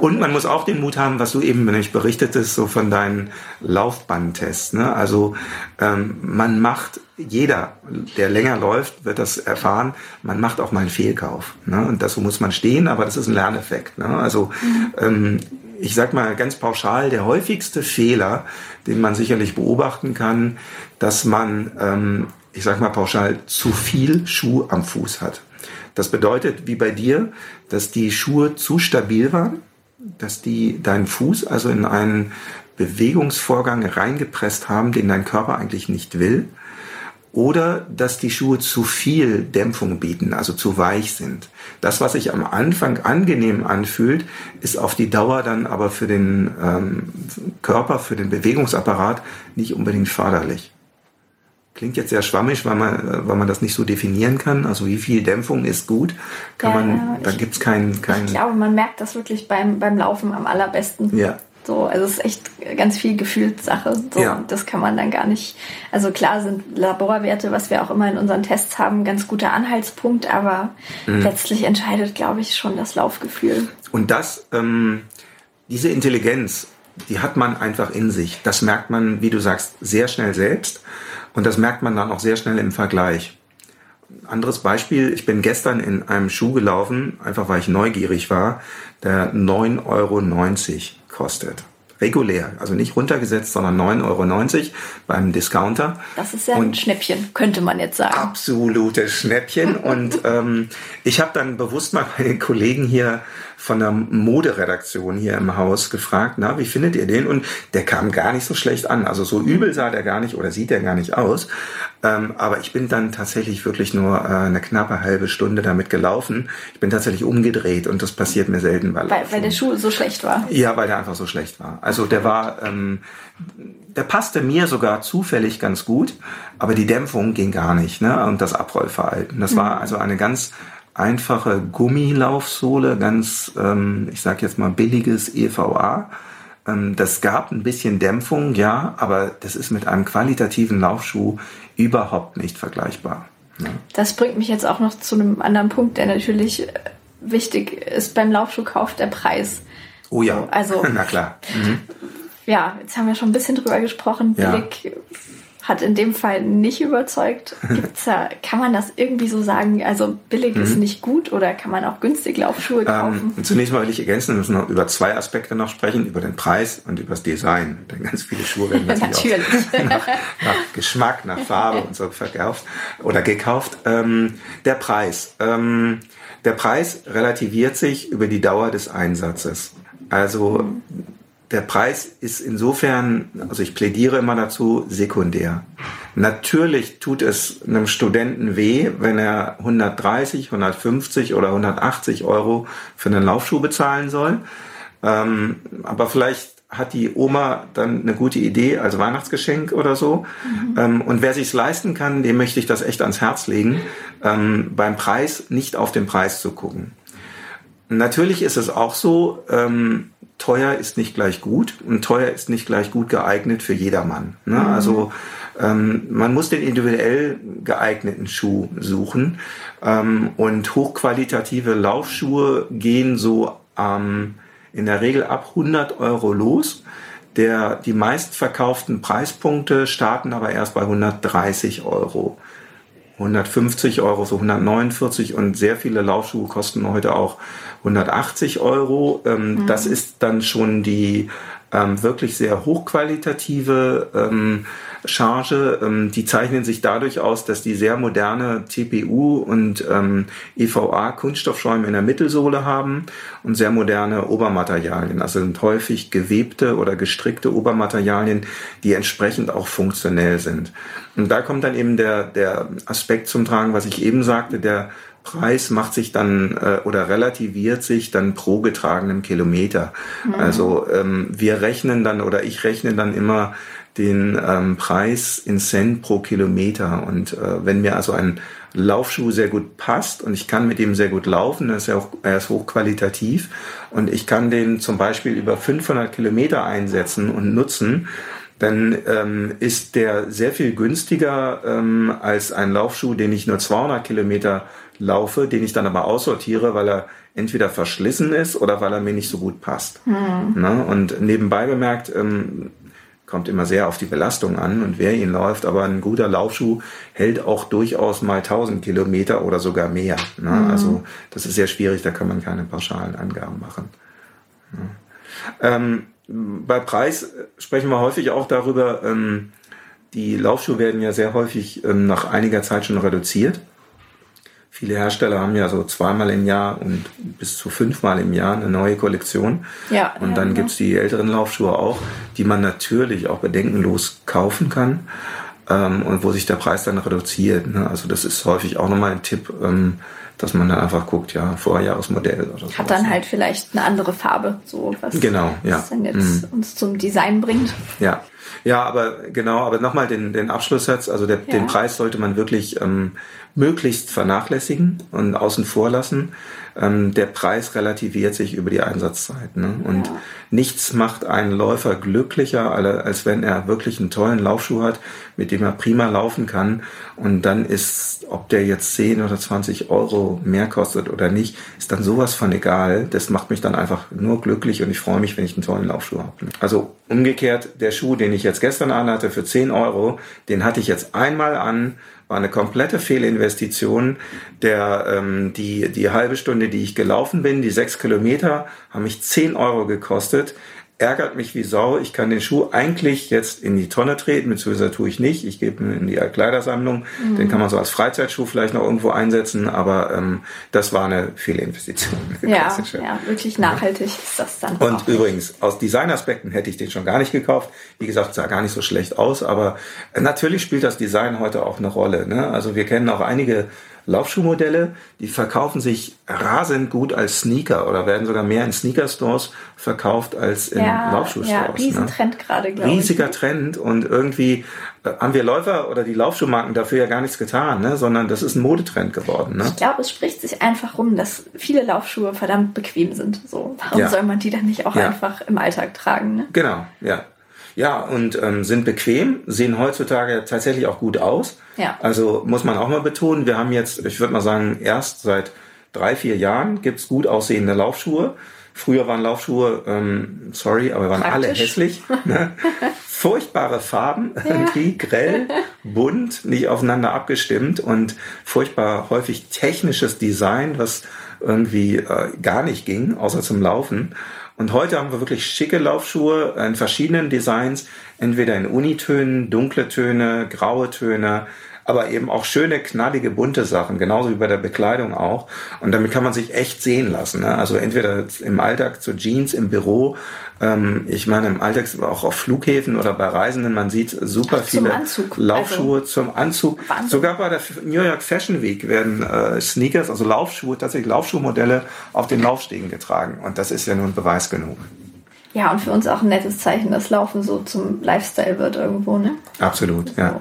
Und man muss auch den Mut haben, was du eben nämlich berichtetest, so von deinen Laufbandtests. Ne? Also ähm, man macht, jeder, der länger läuft, wird das erfahren, man macht auch mal einen Fehlkauf. Ne? Und dazu muss man stehen, aber das ist ein Lerneffekt. Ne? Also ähm, ich sag mal ganz pauschal, der häufigste Fehler, den man sicherlich beobachten kann, dass man, ähm, ich sag mal pauschal, zu viel Schuh am Fuß hat. Das bedeutet, wie bei dir, dass die Schuhe zu stabil waren, dass die deinen Fuß also in einen Bewegungsvorgang reingepresst haben, den dein Körper eigentlich nicht will. Oder dass die Schuhe zu viel Dämpfung bieten, also zu weich sind. Das, was sich am Anfang angenehm anfühlt, ist auf die Dauer dann aber für den ähm, Körper, für den Bewegungsapparat nicht unbedingt förderlich. Klingt jetzt sehr schwammig, weil man, weil man das nicht so definieren kann. Also wie viel Dämpfung ist gut, kann ja, man, da gibt's keinen, keinen. Ich glaube, man merkt das wirklich beim, beim Laufen am allerbesten. Ja. So, also es ist echt ganz viel Gefühlssache. So, ja. Das kann man dann gar nicht. Also klar sind Laborwerte, was wir auch immer in unseren Tests haben, ganz guter Anhaltspunkt, aber mhm. letztlich entscheidet, glaube ich, schon das Laufgefühl. Und das, ähm, diese Intelligenz, die hat man einfach in sich. Das merkt man, wie du sagst, sehr schnell selbst. Und das merkt man dann auch sehr schnell im Vergleich. Anderes Beispiel, ich bin gestern in einem Schuh gelaufen, einfach weil ich neugierig war, der 9,90 Euro kostet. Regulär, also nicht runtergesetzt, sondern 9,90 Euro beim Discounter. Das ist ja und ein Schnäppchen, könnte man jetzt sagen. Absolutes Schnäppchen. und ähm, ich habe dann bewusst mal bei den Kollegen hier von der Moderedaktion hier im Haus gefragt, na, wie findet ihr den? Und der kam gar nicht so schlecht an. Also so übel sah der gar nicht oder sieht der gar nicht aus. Ähm, aber ich bin dann tatsächlich wirklich nur äh, eine knappe halbe Stunde damit gelaufen. Ich bin tatsächlich umgedreht und das passiert mir selten. Weil, weil, weil der Schuh so schlecht war? Ja, weil der einfach so schlecht war. Also der war, ähm, der passte mir sogar zufällig ganz gut, aber die Dämpfung ging gar nicht. Ne? Und das Abrollverhalten. Das mhm. war also eine ganz einfache Gummilaufsohle, ganz, ähm, ich sage jetzt mal billiges EVA. Ähm, das gab ein bisschen Dämpfung, ja, aber das ist mit einem qualitativen Laufschuh überhaupt nicht vergleichbar. Ja. Das bringt mich jetzt auch noch zu einem anderen Punkt, der natürlich wichtig ist beim Laufschuhkauf, der Preis. Oh ja, also, [LAUGHS] na klar. Mhm. Ja, jetzt haben wir schon ein bisschen drüber gesprochen. Billig ja hat in dem Fall nicht überzeugt. [LAUGHS] Gibt's da, kann man das irgendwie so sagen? Also billig mhm. ist nicht gut oder kann man auch günstig Laufschuhe ähm, kaufen? Ähm, zunächst mal will ich ergänzen, wir müssen noch über zwei Aspekte noch sprechen, über den Preis und über das Design. Denn ganz viele Schuhe werden [LAUGHS] natürlich, natürlich. [LAUGHS] nach, nach, Geschmack, nach Farbe und so verkauft oder gekauft. Ähm, der Preis. Ähm, der Preis relativiert sich über die Dauer des Einsatzes. Also mhm der Preis ist insofern, also ich plädiere immer dazu, sekundär. Natürlich tut es einem Studenten weh, wenn er 130, 150 oder 180 Euro für einen Laufschuh bezahlen soll. Ähm, aber vielleicht hat die Oma dann eine gute Idee als Weihnachtsgeschenk oder so. Mhm. Ähm, und wer sich's leisten kann, dem möchte ich das echt ans Herz legen, ähm, beim Preis nicht auf den Preis zu gucken. Natürlich ist es auch so, ähm, teuer ist nicht gleich gut und teuer ist nicht gleich gut geeignet für jedermann. Ne? Mhm. Also ähm, man muss den individuell geeigneten Schuh suchen ähm, und hochqualitative Laufschuhe gehen so ähm, in der Regel ab 100 Euro los. Der, die meistverkauften Preispunkte starten aber erst bei 130 Euro. 150 Euro, so 149 und sehr viele Laufschuhe kosten heute auch 180 Euro. Ähm, mhm. Das ist dann schon die ähm, wirklich sehr hochqualitative ähm, Charge. Ähm, die zeichnen sich dadurch aus, dass die sehr moderne TPU und ähm, EVA Kunststoffschäume in der Mittelsohle haben und sehr moderne Obermaterialien. Also sind häufig gewebte oder gestrickte Obermaterialien, die entsprechend auch funktionell sind. Und da kommt dann eben der, der Aspekt zum Tragen, was ich eben sagte, der Preis macht sich dann äh, oder relativiert sich dann pro getragenem Kilometer. Mhm. Also ähm, wir rechnen dann oder ich rechne dann immer den ähm, Preis in Cent pro Kilometer. Und äh, wenn mir also ein Laufschuh sehr gut passt und ich kann mit ihm sehr gut laufen, ist er, auch, er ist hochqualitativ und ich kann den zum Beispiel über 500 Kilometer einsetzen und nutzen, dann ähm, ist der sehr viel günstiger ähm, als ein Laufschuh, den ich nur 200 Kilometer laufe, den ich dann aber aussortiere, weil er entweder verschlissen ist oder weil er mir nicht so gut passt. Hm. Ne? Und nebenbei bemerkt, ähm, kommt immer sehr auf die Belastung an und wer ihn läuft, aber ein guter Laufschuh hält auch durchaus mal 1000 Kilometer oder sogar mehr. Ne? Mhm. Also das ist sehr schwierig, da kann man keine pauschalen Angaben machen. Ja. Ähm, bei Preis sprechen wir häufig auch darüber, ähm, die Laufschuhe werden ja sehr häufig ähm, nach einiger Zeit schon reduziert. Viele Hersteller haben ja so zweimal im Jahr und bis zu fünfmal im Jahr eine neue Kollektion. Ja, und dann ja, gibt's die älteren Laufschuhe auch, die man natürlich auch bedenkenlos kaufen kann ähm, und wo sich der Preis dann reduziert. Ne? Also das ist häufig auch nochmal ein Tipp, ähm, dass man dann einfach guckt, ja, Vorjahresmodell oder so. Hat dann halt vielleicht eine andere Farbe, so was, genau, ja. was dann jetzt mhm. uns zum Design bringt. Ja. Ja, aber genau, aber nochmal den, den Abschlusssatz, also der, ja. den Preis sollte man wirklich ähm, möglichst vernachlässigen und außen vor lassen. Ähm, der Preis relativiert sich über die Einsatzzeit. Ne? Und ja. nichts macht einen Läufer glücklicher, als wenn er wirklich einen tollen Laufschuh hat, mit dem er prima laufen kann. Und dann ist, ob der jetzt 10 oder 20 Euro mehr kostet oder nicht, ist dann sowas von egal. Das macht mich dann einfach nur glücklich und ich freue mich, wenn ich einen tollen Laufschuh habe. Also umgekehrt, der Schuh, den ich jetzt gestern anhatte für 10 Euro, den hatte ich jetzt einmal an war eine komplette Fehlinvestition. Der, ähm, die, die halbe Stunde, die ich gelaufen bin, die sechs Kilometer, haben mich zehn Euro gekostet ärgert mich wie Sau. Ich kann den Schuh eigentlich jetzt in die Tonne treten, beziehungsweise tue ich nicht. Ich gebe ihn in die Kleidersammlung. Mhm. Den kann man so als Freizeitschuh vielleicht noch irgendwo einsetzen, aber ähm, das war eine Fehlinvestition. [LAUGHS] Ja, ja, wirklich nachhaltig ist das dann. Und übrigens, aus Designaspekten hätte ich den schon gar nicht gekauft. Wie gesagt, sah gar nicht so schlecht aus, aber natürlich spielt das Design heute auch eine Rolle. Ne? Also wir kennen auch einige Laufschuhmodelle, die verkaufen sich rasend gut als Sneaker oder werden sogar mehr in Sneaker-Stores verkauft als in ja, Laufschuhstores. Ja, ne? Riesentrend ne? gerade, glaube ich. Riesiger Trend und irgendwie äh, haben wir Läufer oder die Laufschuhmarken dafür ja gar nichts getan, ne? sondern das ist ein Modetrend geworden. Ne? Ich glaube, es spricht sich einfach rum, dass viele Laufschuhe verdammt bequem sind. So, warum ja. soll man die dann nicht auch ja. einfach im Alltag tragen? Ne? Genau, ja. Ja, und ähm, sind bequem, sehen heutzutage tatsächlich auch gut aus. Ja. Also muss man auch mal betonen, wir haben jetzt, ich würde mal sagen, erst seit drei, vier Jahren gibt's gut aussehende Laufschuhe. Früher waren Laufschuhe, ähm, sorry, aber waren Praktisch. alle hässlich. Ne? [LAUGHS] Furchtbare Farben, ja. irgendwie grell, [LAUGHS] bunt, nicht aufeinander abgestimmt und furchtbar häufig technisches Design, was irgendwie äh, gar nicht ging, außer zum Laufen. Und heute haben wir wirklich schicke Laufschuhe in verschiedenen Designs, entweder in Unitönen, dunkle Töne, graue Töne, aber eben auch schöne, knallige, bunte Sachen, genauso wie bei der Bekleidung auch. Und damit kann man sich echt sehen lassen. Ne? Also entweder im Alltag zu Jeans, im Büro, ähm, ich meine im Alltag auch auf Flughäfen oder bei Reisenden, man sieht super Ach, viele Anzug. Laufschuhe also, zum Anzug. Wahnsinn. Sogar bei der New York Fashion Week werden äh, Sneakers, also Laufschuhe, tatsächlich Laufschuhmodelle auf den Laufstegen getragen. Und das ist ja nun Beweis genug. Ja, und für uns auch ein nettes Zeichen, dass Laufen so zum Lifestyle wird irgendwo, ne? Absolut, ja.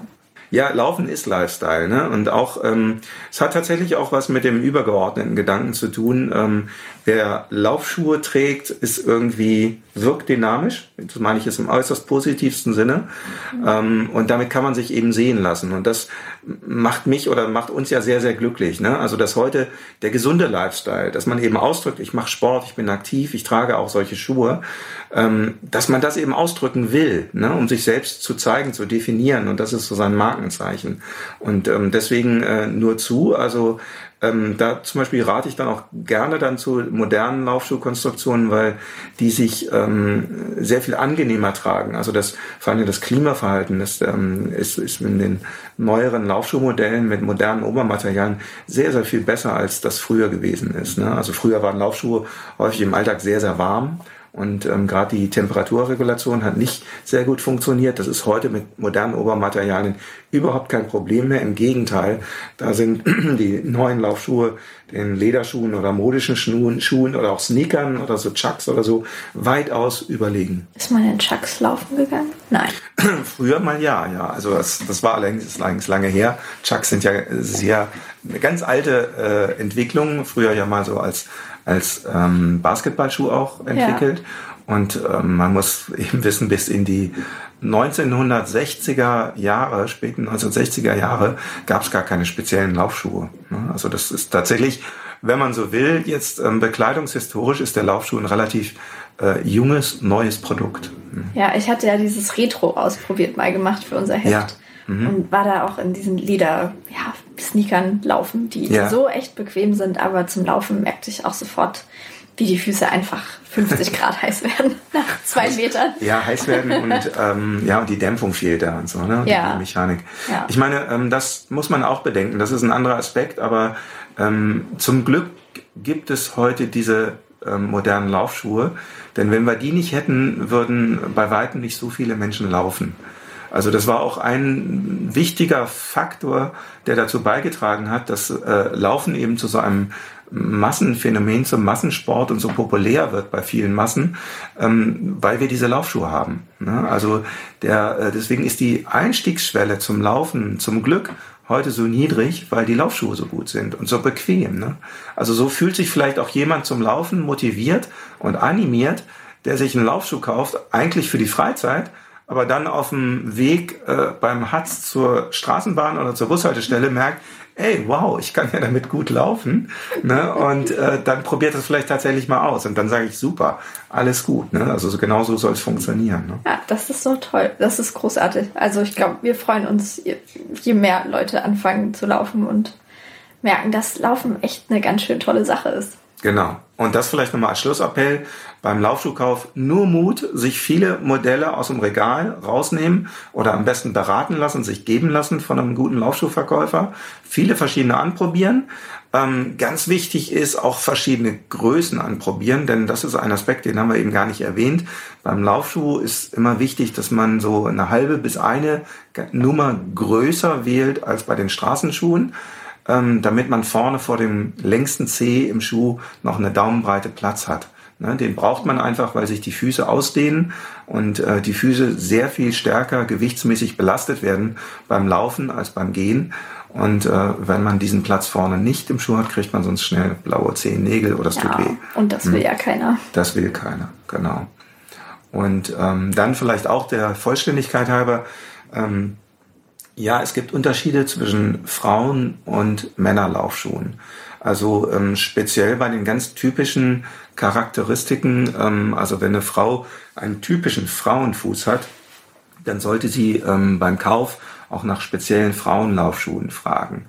Ja, Laufen ist Lifestyle, ne? Und auch ähm, es hat tatsächlich auch was mit dem übergeordneten Gedanken zu tun. Ähm, wer Laufschuhe trägt, ist irgendwie wirkt dynamisch. Das meine ich jetzt im äußerst positivsten Sinne. Ähm, und damit kann man sich eben sehen lassen. Und das macht mich oder macht uns ja sehr, sehr glücklich. Ne? Also dass heute der gesunde Lifestyle, dass man eben ausdrückt, ich mache Sport, ich bin aktiv, ich trage auch solche Schuhe, ähm, dass man das eben ausdrücken will, ne? um sich selbst zu zeigen, zu definieren. Und das ist so sein Markenzeichen. Und ähm, deswegen äh, nur zu. Also ähm, da zum Beispiel rate ich dann auch gerne dann zu modernen Laufschuhkonstruktionen, weil die sich ähm, sehr viel angenehmer tragen. Also das vor allem das Klimaverhalten ist, ähm, ist, ist in den neueren Laufschuhmodellen mit modernen Obermaterialien sehr, sehr viel besser, als das früher gewesen ist. Ne? Also früher waren Laufschuhe häufig im Alltag sehr, sehr warm. Und ähm, gerade die Temperaturregulation hat nicht sehr gut funktioniert. Das ist heute mit modernen Obermaterialien überhaupt kein Problem mehr. Im Gegenteil, da sind [CLEARS THROAT] die neuen Laufschuhe, den Lederschuhen oder modischen Schuhen, Schuhen oder auch Sneakern oder so Chucks oder so weitaus überlegen. Ist man in Chucks laufen gegangen? Nein. [CLEARS THROAT] Früher mal ja, ja. Also das, das war allerdings, allerdings lange her. Chucks sind ja sehr eine ganz alte äh, Entwicklung. Früher ja mal so als als ähm, Basketballschuh auch entwickelt. Ja. Und ähm, man muss [LAUGHS] eben wissen, bis in die 1960er Jahre, späten 1960er Jahre, gab es gar keine speziellen Laufschuhe. Ne? Also das ist tatsächlich, wenn man so will, jetzt ähm, bekleidungshistorisch ist der Laufschuh ein relativ äh, junges, neues Produkt. Hm. Ja, ich hatte ja dieses Retro ausprobiert mal gemacht für unser Heft. Ja. Mhm. Und war da auch in diesen Leder, ja, Sneakern laufen, die ja. so echt bequem sind, aber zum Laufen merkte ich auch sofort, wie die Füße einfach 50 [LAUGHS] Grad heiß werden [LAUGHS] nach zwei Metern. Ja, heiß werden und [LAUGHS] ähm, ja, und die Dämpfung fehlt da und so, ne? Ja. Die Mechanik. Ja. Ich meine, ähm, das muss man auch bedenken. Das ist ein anderer Aspekt, aber ähm, zum Glück gibt es heute diese ähm, modernen Laufschuhe. Denn wenn wir die nicht hätten, würden bei weitem nicht so viele Menschen laufen. Also das war auch ein wichtiger Faktor, der dazu beigetragen hat, dass äh, Laufen eben zu so einem Massenphänomen zum Massensport und so populär wird bei vielen Massen, ähm, weil wir diese Laufschuhe haben. Ne? Also der, äh, deswegen ist die Einstiegsschwelle zum Laufen zum Glück heute so niedrig, weil die Laufschuhe so gut sind und so bequem. Ne? Also so fühlt sich vielleicht auch jemand zum Laufen motiviert und animiert, der sich einen Laufschuh kauft, eigentlich für die Freizeit, aber dann auf dem Weg äh, beim Hatz zur Straßenbahn oder zur Bushaltestelle merkt, ey, wow, ich kann ja damit gut laufen. Ne? Und äh, dann probiert es vielleicht tatsächlich mal aus. Und dann sage ich, super, alles gut. Ne? Also so, genau so soll es funktionieren. Ne? Ja, das ist so toll. Das ist großartig. Also ich glaube, wir freuen uns, je mehr Leute anfangen zu laufen und merken, dass Laufen echt eine ganz schön tolle Sache ist. Genau. Und das vielleicht nochmal als Schlussappell beim Laufschuhkauf. Nur Mut, sich viele Modelle aus dem Regal rausnehmen oder am besten beraten lassen, sich geben lassen von einem guten Laufschuhverkäufer. Viele verschiedene anprobieren. Ähm, ganz wichtig ist auch verschiedene Größen anprobieren, denn das ist ein Aspekt, den haben wir eben gar nicht erwähnt. Beim Laufschuh ist immer wichtig, dass man so eine halbe bis eine Nummer größer wählt als bei den Straßenschuhen ähm, damit man vorne vor dem längsten Zeh im Schuh noch eine Daumenbreite Platz hat. Ne, den braucht man einfach, weil sich die Füße ausdehnen und äh, die Füße sehr viel stärker gewichtsmäßig belastet werden beim Laufen als beim Gehen. Und äh, wenn man diesen Platz vorne nicht im Schuh hat, kriegt man sonst schnell blaue Zehennägel oder es ja, tut weh. Und das will hm. ja keiner. Das will keiner, genau. Und ähm, dann vielleicht auch der Vollständigkeit halber, ähm, ja, es gibt Unterschiede zwischen Frauen- und Männerlaufschuhen. Also ähm, speziell bei den ganz typischen Charakteristiken, ähm, also wenn eine Frau einen typischen Frauenfuß hat, dann sollte sie ähm, beim Kauf auch nach speziellen Frauenlaufschuhen fragen.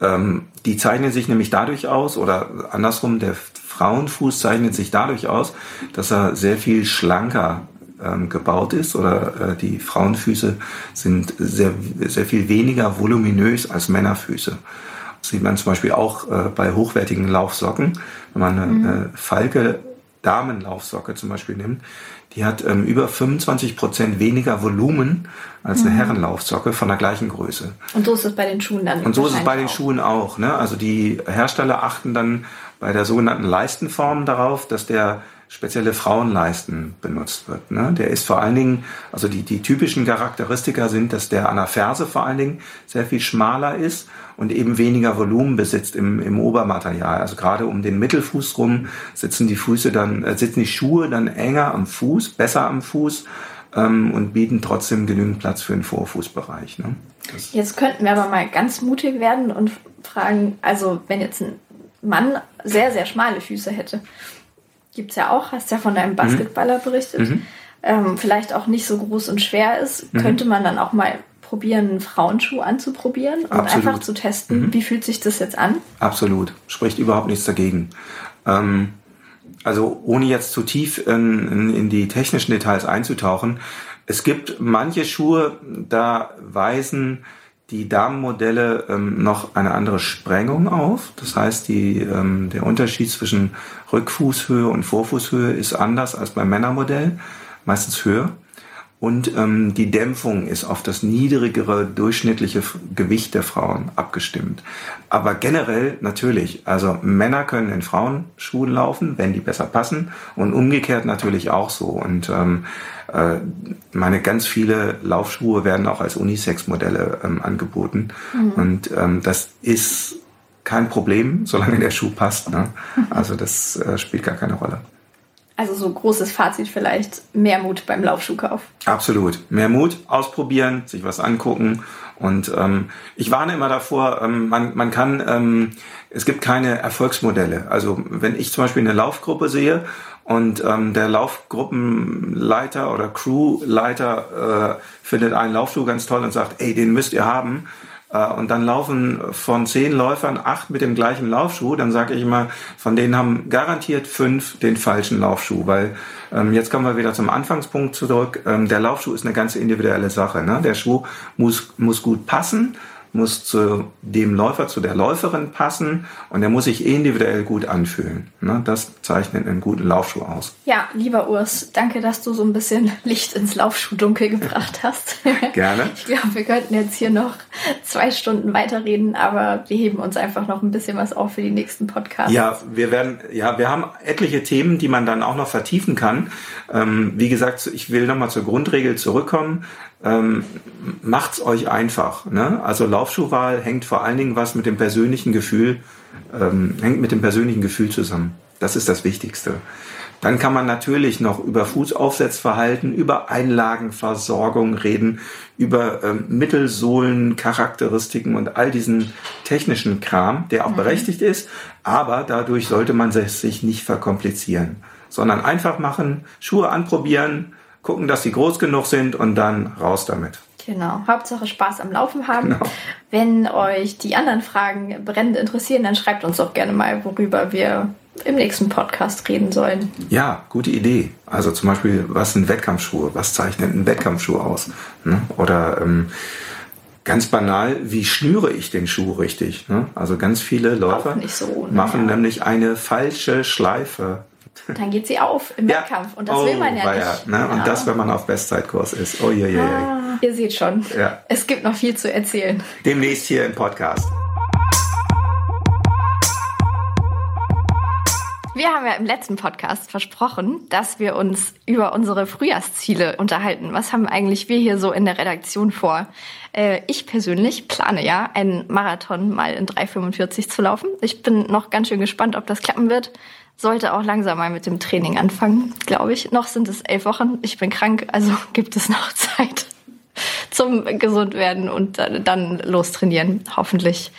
Ähm, die zeichnen sich nämlich dadurch aus, oder andersrum, der Frauenfuß zeichnet sich dadurch aus, dass er sehr viel schlanker ähm, gebaut ist oder äh, die Frauenfüße sind sehr, sehr viel weniger voluminös als Männerfüße. Das sieht man zum Beispiel auch äh, bei hochwertigen Laufsocken. Wenn man eine mhm. äh, Falke Damenlaufsocke zum Beispiel nimmt, die hat ähm, über 25 Prozent weniger Volumen als eine mhm. Herrenlaufsocke von der gleichen Größe. Und so ist es bei den Schuhen dann. Und so ist es bei den auch. Schuhen auch. Ne? Also die Hersteller achten dann bei der sogenannten Leistenform darauf, dass der spezielle Frauenleisten benutzt wird. Ne? Der ist vor allen Dingen, also die, die typischen Charakteristika sind, dass der an der Ferse vor allen Dingen sehr viel schmaler ist und eben weniger Volumen besitzt im, im Obermaterial. Also gerade um den Mittelfuß rum sitzen die Füße dann, äh, sitzen die Schuhe dann enger am Fuß, besser am Fuß ähm, und bieten trotzdem genügend Platz für den Vorfußbereich. Ne? Jetzt könnten wir aber mal ganz mutig werden und fragen, also wenn jetzt ein Mann sehr, sehr schmale Füße hätte, gibt es ja auch, hast ja von deinem mhm. Basketballer berichtet, mhm. ähm, vielleicht auch nicht so groß und schwer ist, mhm. könnte man dann auch mal probieren, einen Frauenschuh anzuprobieren und Absolut. einfach zu testen, mhm. wie fühlt sich das jetzt an? Absolut, spricht überhaupt nichts dagegen. Ähm, also ohne jetzt zu tief in, in, in die technischen Details einzutauchen, es gibt manche Schuhe, da weisen die Damenmodelle ähm, noch eine andere Sprengung auf. Das heißt, die, ähm, der Unterschied zwischen Rückfußhöhe und Vorfußhöhe ist anders als beim Männermodell, meistens höher. Und ähm, die Dämpfung ist auf das niedrigere durchschnittliche Gewicht der Frauen abgestimmt. Aber generell natürlich, also Männer können in Frauenschuhen laufen, wenn die besser passen und umgekehrt natürlich auch so. Und ähm, äh, meine ganz viele Laufschuhe werden auch als Unisex-Modelle ähm, angeboten. Mhm. Und ähm, das ist kein Problem, solange der Schuh passt. Ne? Also das äh, spielt gar keine Rolle. Also so großes Fazit vielleicht, mehr Mut beim Laufschuhkauf. Absolut. Mehr Mut, ausprobieren, sich was angucken. Und ähm, ich warne immer davor, ähm, man, man kann, ähm, es gibt keine Erfolgsmodelle. Also wenn ich zum Beispiel eine Laufgruppe sehe und ähm, der Laufgruppenleiter oder Crewleiter äh, findet einen Laufschuh ganz toll und sagt, ey, den müsst ihr haben, und dann laufen von zehn Läufern acht mit dem gleichen Laufschuh, dann sage ich immer, von denen haben garantiert fünf den falschen Laufschuh, weil ähm, jetzt kommen wir wieder zum Anfangspunkt zurück. Ähm, der Laufschuh ist eine ganz individuelle Sache. Ne? Der Schuh muss, muss gut passen muss zu dem Läufer, zu der Läuferin passen und er muss sich individuell gut anfühlen. Ne? Das zeichnet einen guten Laufschuh aus. Ja, lieber Urs, danke, dass du so ein bisschen Licht ins Laufschuhdunkel gebracht hast. [LAUGHS] Gerne. Ich glaube, wir könnten jetzt hier noch zwei Stunden weiterreden, aber wir heben uns einfach noch ein bisschen was auf für die nächsten Podcasts. Ja, wir werden, ja, wir haben etliche Themen, die man dann auch noch vertiefen kann. Ähm, wie gesagt, ich will nochmal zur Grundregel zurückkommen ähm, macht's euch einfach. Ne? Also Laufschuhwahl hängt vor allen Dingen was mit dem persönlichen Gefühl, ähm, hängt mit dem persönlichen Gefühl zusammen. Das ist das Wichtigste. Dann kann man natürlich noch über Fußaufsetzverhalten, über Einlagenversorgung reden, über ähm, Mittelsohlencharakteristiken und all diesen technischen Kram, der auch mhm. berechtigt ist. Aber dadurch sollte man sich nicht verkomplizieren, sondern einfach machen, Schuhe anprobieren, gucken, dass sie groß genug sind und dann raus damit. Genau. Hauptsache Spaß am Laufen haben. Genau. Wenn euch die anderen Fragen brennend interessieren, dann schreibt uns doch gerne mal, worüber wir im nächsten Podcast reden sollen. Ja, gute Idee. Also zum Beispiel, was sind Wettkampfschuhe? Was zeichnet ein Wettkampfschuh aus? Ne? Oder ähm, ganz banal, wie schnüre ich den Schuh richtig? Ne? Also ganz viele Läufer so, ne? machen nämlich eine falsche Schleife dann geht sie auf im ja. Wettkampf. Und das oh, will man ja nicht. Ne? Und das, wenn man auf Bestzeitkurs ist. Oh, je, je, je. Ah, ihr seht schon, ja. es gibt noch viel zu erzählen. Demnächst hier im Podcast. Wir haben ja im letzten Podcast versprochen, dass wir uns über unsere Frühjahrsziele unterhalten. Was haben eigentlich wir hier so in der Redaktion vor? Äh, ich persönlich plane ja, einen Marathon mal in 3,45 zu laufen. Ich bin noch ganz schön gespannt, ob das klappen wird sollte auch langsam mal mit dem Training anfangen, glaube ich. Noch sind es elf Wochen. Ich bin krank, also [LAUGHS] gibt es noch Zeit zum gesund werden und dann lostrainieren, hoffentlich.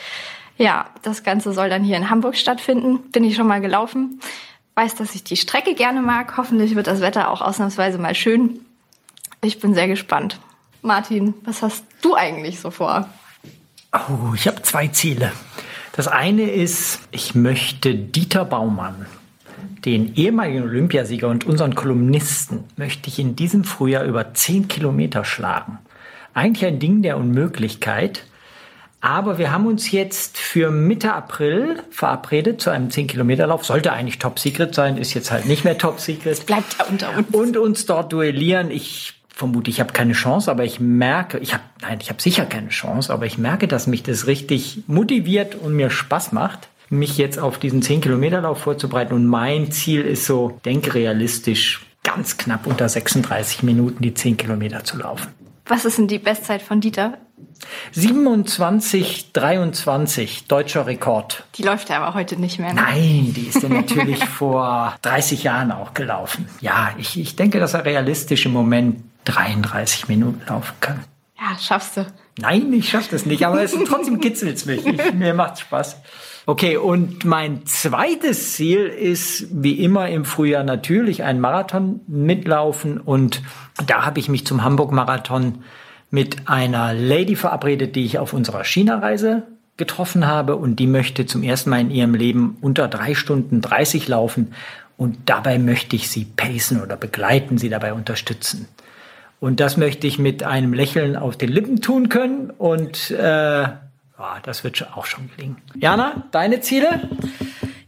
Ja, das Ganze soll dann hier in Hamburg stattfinden. Bin ich schon mal gelaufen. Weiß, dass ich die Strecke gerne mag. Hoffentlich wird das Wetter auch ausnahmsweise mal schön. Ich bin sehr gespannt. Martin, was hast du eigentlich so vor? Oh, ich habe zwei Ziele. Das eine ist, ich möchte Dieter Baumann den ehemaligen Olympiasieger und unseren Kolumnisten möchte ich in diesem Frühjahr über 10 Kilometer schlagen. Eigentlich ein Ding der Unmöglichkeit. Aber wir haben uns jetzt für Mitte April verabredet zu einem 10-Kilometer-Lauf. Sollte eigentlich Top Secret sein, ist jetzt halt nicht mehr Top Secret. Es bleibt ja unter uns. Und uns dort duellieren. Ich vermute, ich habe keine Chance, aber ich merke, ich habe, nein, ich habe sicher keine Chance, aber ich merke, dass mich das richtig motiviert und mir Spaß macht. Mich jetzt auf diesen 10-Kilometer-Lauf vorzubereiten. Und mein Ziel ist so, denke realistisch, ganz knapp unter 36 Minuten die 10 Kilometer zu laufen. Was ist denn die Bestzeit von Dieter? 27, 23, deutscher Rekord. Die läuft ja aber heute nicht mehr. Ne? Nein, die ist ja natürlich [LAUGHS] vor 30 Jahren auch gelaufen. Ja, ich, ich denke, dass er realistisch im Moment 33 Minuten laufen kann. Ja, schaffst du. Nein, ich schaff das nicht, aber es trotzdem kitzelt es mich. Ich, mir macht's Spaß. Okay, und mein zweites Ziel ist wie immer im Frühjahr natürlich ein Marathon mitlaufen. Und da habe ich mich zum Hamburg-Marathon mit einer Lady verabredet, die ich auf unserer China-Reise getroffen habe. Und die möchte zum ersten Mal in ihrem Leben unter drei Stunden 30 laufen. Und dabei möchte ich sie pacen oder begleiten, sie dabei unterstützen. Und das möchte ich mit einem Lächeln auf den Lippen tun können. Und äh, ja, das wird auch schon gelingen. Jana, deine Ziele?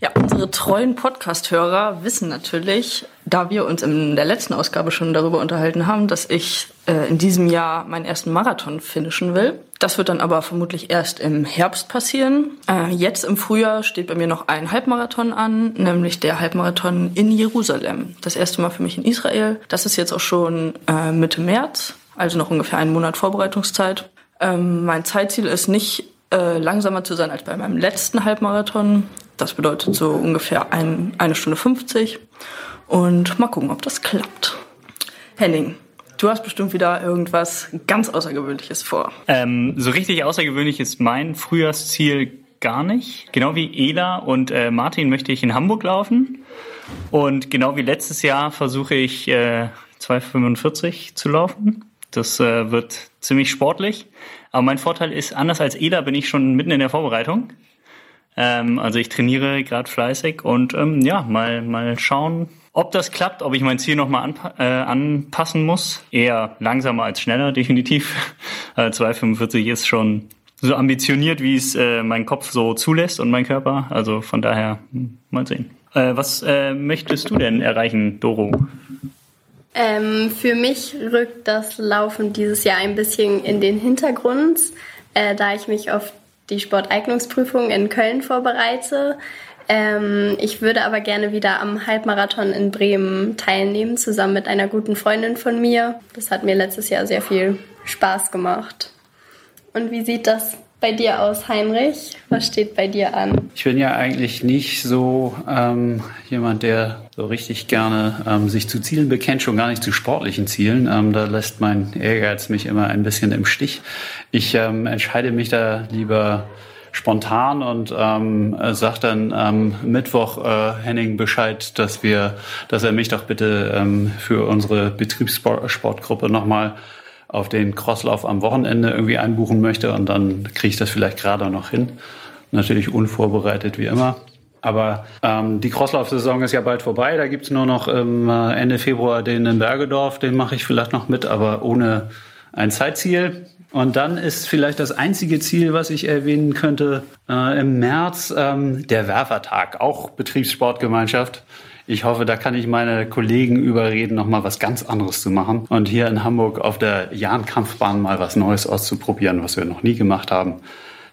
Ja, unsere treuen Podcast-Hörer wissen natürlich, da wir uns in der letzten Ausgabe schon darüber unterhalten haben, dass ich äh, in diesem Jahr meinen ersten Marathon finishen will. Das wird dann aber vermutlich erst im Herbst passieren. Äh, jetzt im Frühjahr steht bei mir noch ein Halbmarathon an, nämlich der Halbmarathon in Jerusalem. Das erste Mal für mich in Israel. Das ist jetzt auch schon äh, Mitte März, also noch ungefähr einen Monat Vorbereitungszeit. Ähm, mein Zeitziel ist nicht äh, langsamer zu sein als bei meinem letzten Halbmarathon. Das bedeutet so ungefähr ein, eine Stunde 50. Und mal gucken, ob das klappt. Henning, du hast bestimmt wieder irgendwas ganz Außergewöhnliches vor. Ähm, so richtig außergewöhnlich ist mein Frühjahrsziel gar nicht. Genau wie Ela und äh, Martin möchte ich in Hamburg laufen. Und genau wie letztes Jahr versuche ich äh, 2,45 zu laufen. Das äh, wird ziemlich sportlich. Aber mein Vorteil ist, anders als Ela bin ich schon mitten in der Vorbereitung. Ähm, also ich trainiere gerade fleißig und ähm, ja, mal, mal schauen, ob das klappt, ob ich mein Ziel nochmal anpa äh, anpassen muss. Eher langsamer als schneller, [LAUGHS] definitiv. Äh, 2,45 ist schon so ambitioniert, wie es äh, mein Kopf so zulässt und mein Körper. Also von daher, hm, mal sehen. Äh, was äh, möchtest du denn erreichen, Doro? Ähm, für mich rückt das Laufen dieses Jahr ein bisschen in den Hintergrund, äh, da ich mich auf die Sporteignungsprüfung in Köln vorbereite. Ähm, ich würde aber gerne wieder am Halbmarathon in Bremen teilnehmen, zusammen mit einer guten Freundin von mir. Das hat mir letztes Jahr sehr viel Spaß gemacht. Und wie sieht das bei dir aus, Heinrich? Was steht bei dir an? Ich bin ja eigentlich nicht so ähm, jemand, der so richtig gerne ähm, sich zu Zielen bekennt, schon gar nicht zu sportlichen Zielen. Ähm, da lässt mein Ehrgeiz mich immer ein bisschen im Stich. Ich ähm, entscheide mich da lieber spontan und ähm, sagt dann am Mittwoch äh, Henning Bescheid, dass wir, dass er mich doch bitte ähm, für unsere Betriebssportgruppe nochmal auf den Crosslauf am Wochenende irgendwie einbuchen möchte und dann kriege ich das vielleicht gerade noch hin. Natürlich unvorbereitet wie immer. Aber ähm, die Crosslauf-Saison ist ja bald vorbei. Da gibt's nur noch ähm, Ende Februar den in Bergedorf. Den mache ich vielleicht noch mit, aber ohne ein Zeitziel. Und dann ist vielleicht das einzige Ziel, was ich erwähnen könnte, äh, im März ähm, der Werfertag, auch Betriebssportgemeinschaft. Ich hoffe, da kann ich meine Kollegen überreden, noch mal was ganz anderes zu machen und hier in Hamburg auf der Jahnkampfbahn mal was Neues auszuprobieren, was wir noch nie gemacht haben.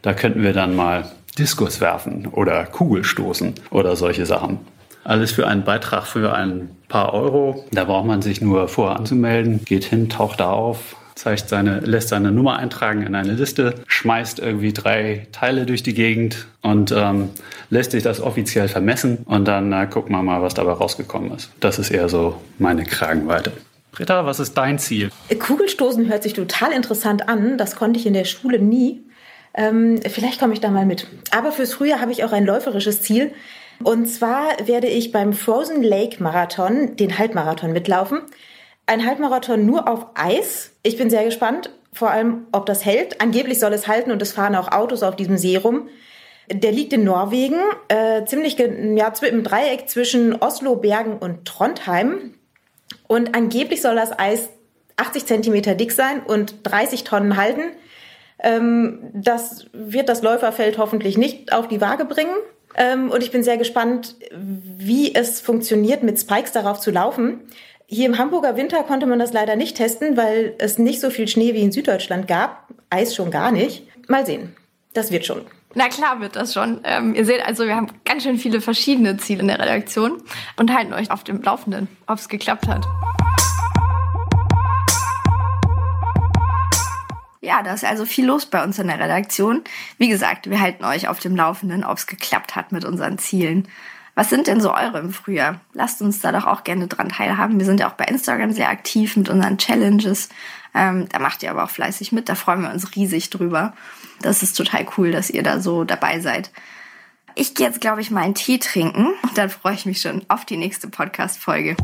Da könnten wir dann mal Diskus werfen oder Kugelstoßen oder solche Sachen. Alles für einen Beitrag für ein paar Euro. Da braucht man sich nur vorher anzumelden, geht hin, taucht da auf, zeigt seine, lässt seine Nummer eintragen in eine Liste, schmeißt irgendwie drei Teile durch die Gegend und ähm, lässt sich das offiziell vermessen und dann äh, gucken wir mal, was dabei rausgekommen ist. Das ist eher so meine Kragenweite. Britta, was ist dein Ziel? Kugelstoßen hört sich total interessant an. Das konnte ich in der Schule nie. Ähm, vielleicht komme ich da mal mit. Aber fürs Frühjahr habe ich auch ein läuferisches Ziel. Und zwar werde ich beim Frozen Lake Marathon, den Halbmarathon, mitlaufen. Ein Halbmarathon nur auf Eis. Ich bin sehr gespannt, vor allem, ob das hält. Angeblich soll es halten und es fahren auch Autos auf diesem See rum. Der liegt in Norwegen, äh, ziemlich ja, im Dreieck zwischen Oslo, Bergen und Trondheim. Und angeblich soll das Eis 80 Zentimeter dick sein und 30 Tonnen halten. Ähm, das wird das Läuferfeld hoffentlich nicht auf die Waage bringen. Ähm, und ich bin sehr gespannt, wie es funktioniert, mit Spikes darauf zu laufen. Hier im Hamburger Winter konnte man das leider nicht testen, weil es nicht so viel Schnee wie in Süddeutschland gab. Eis schon gar nicht. Mal sehen. Das wird schon. Na klar wird das schon. Ähm, ihr seht also, wir haben ganz schön viele verschiedene Ziele in der Redaktion und halten euch auf dem Laufenden, ob es geklappt hat. Ja, da ist also viel los bei uns in der Redaktion. Wie gesagt, wir halten euch auf dem Laufenden, ob es geklappt hat mit unseren Zielen. Was sind denn so eure im Frühjahr? Lasst uns da doch auch gerne dran teilhaben. Wir sind ja auch bei Instagram sehr aktiv mit unseren Challenges. Ähm, da macht ihr aber auch fleißig mit. Da freuen wir uns riesig drüber. Das ist total cool, dass ihr da so dabei seid. Ich gehe jetzt, glaube ich, mal einen Tee trinken. Dann freue ich mich schon auf die nächste Podcast-Folge.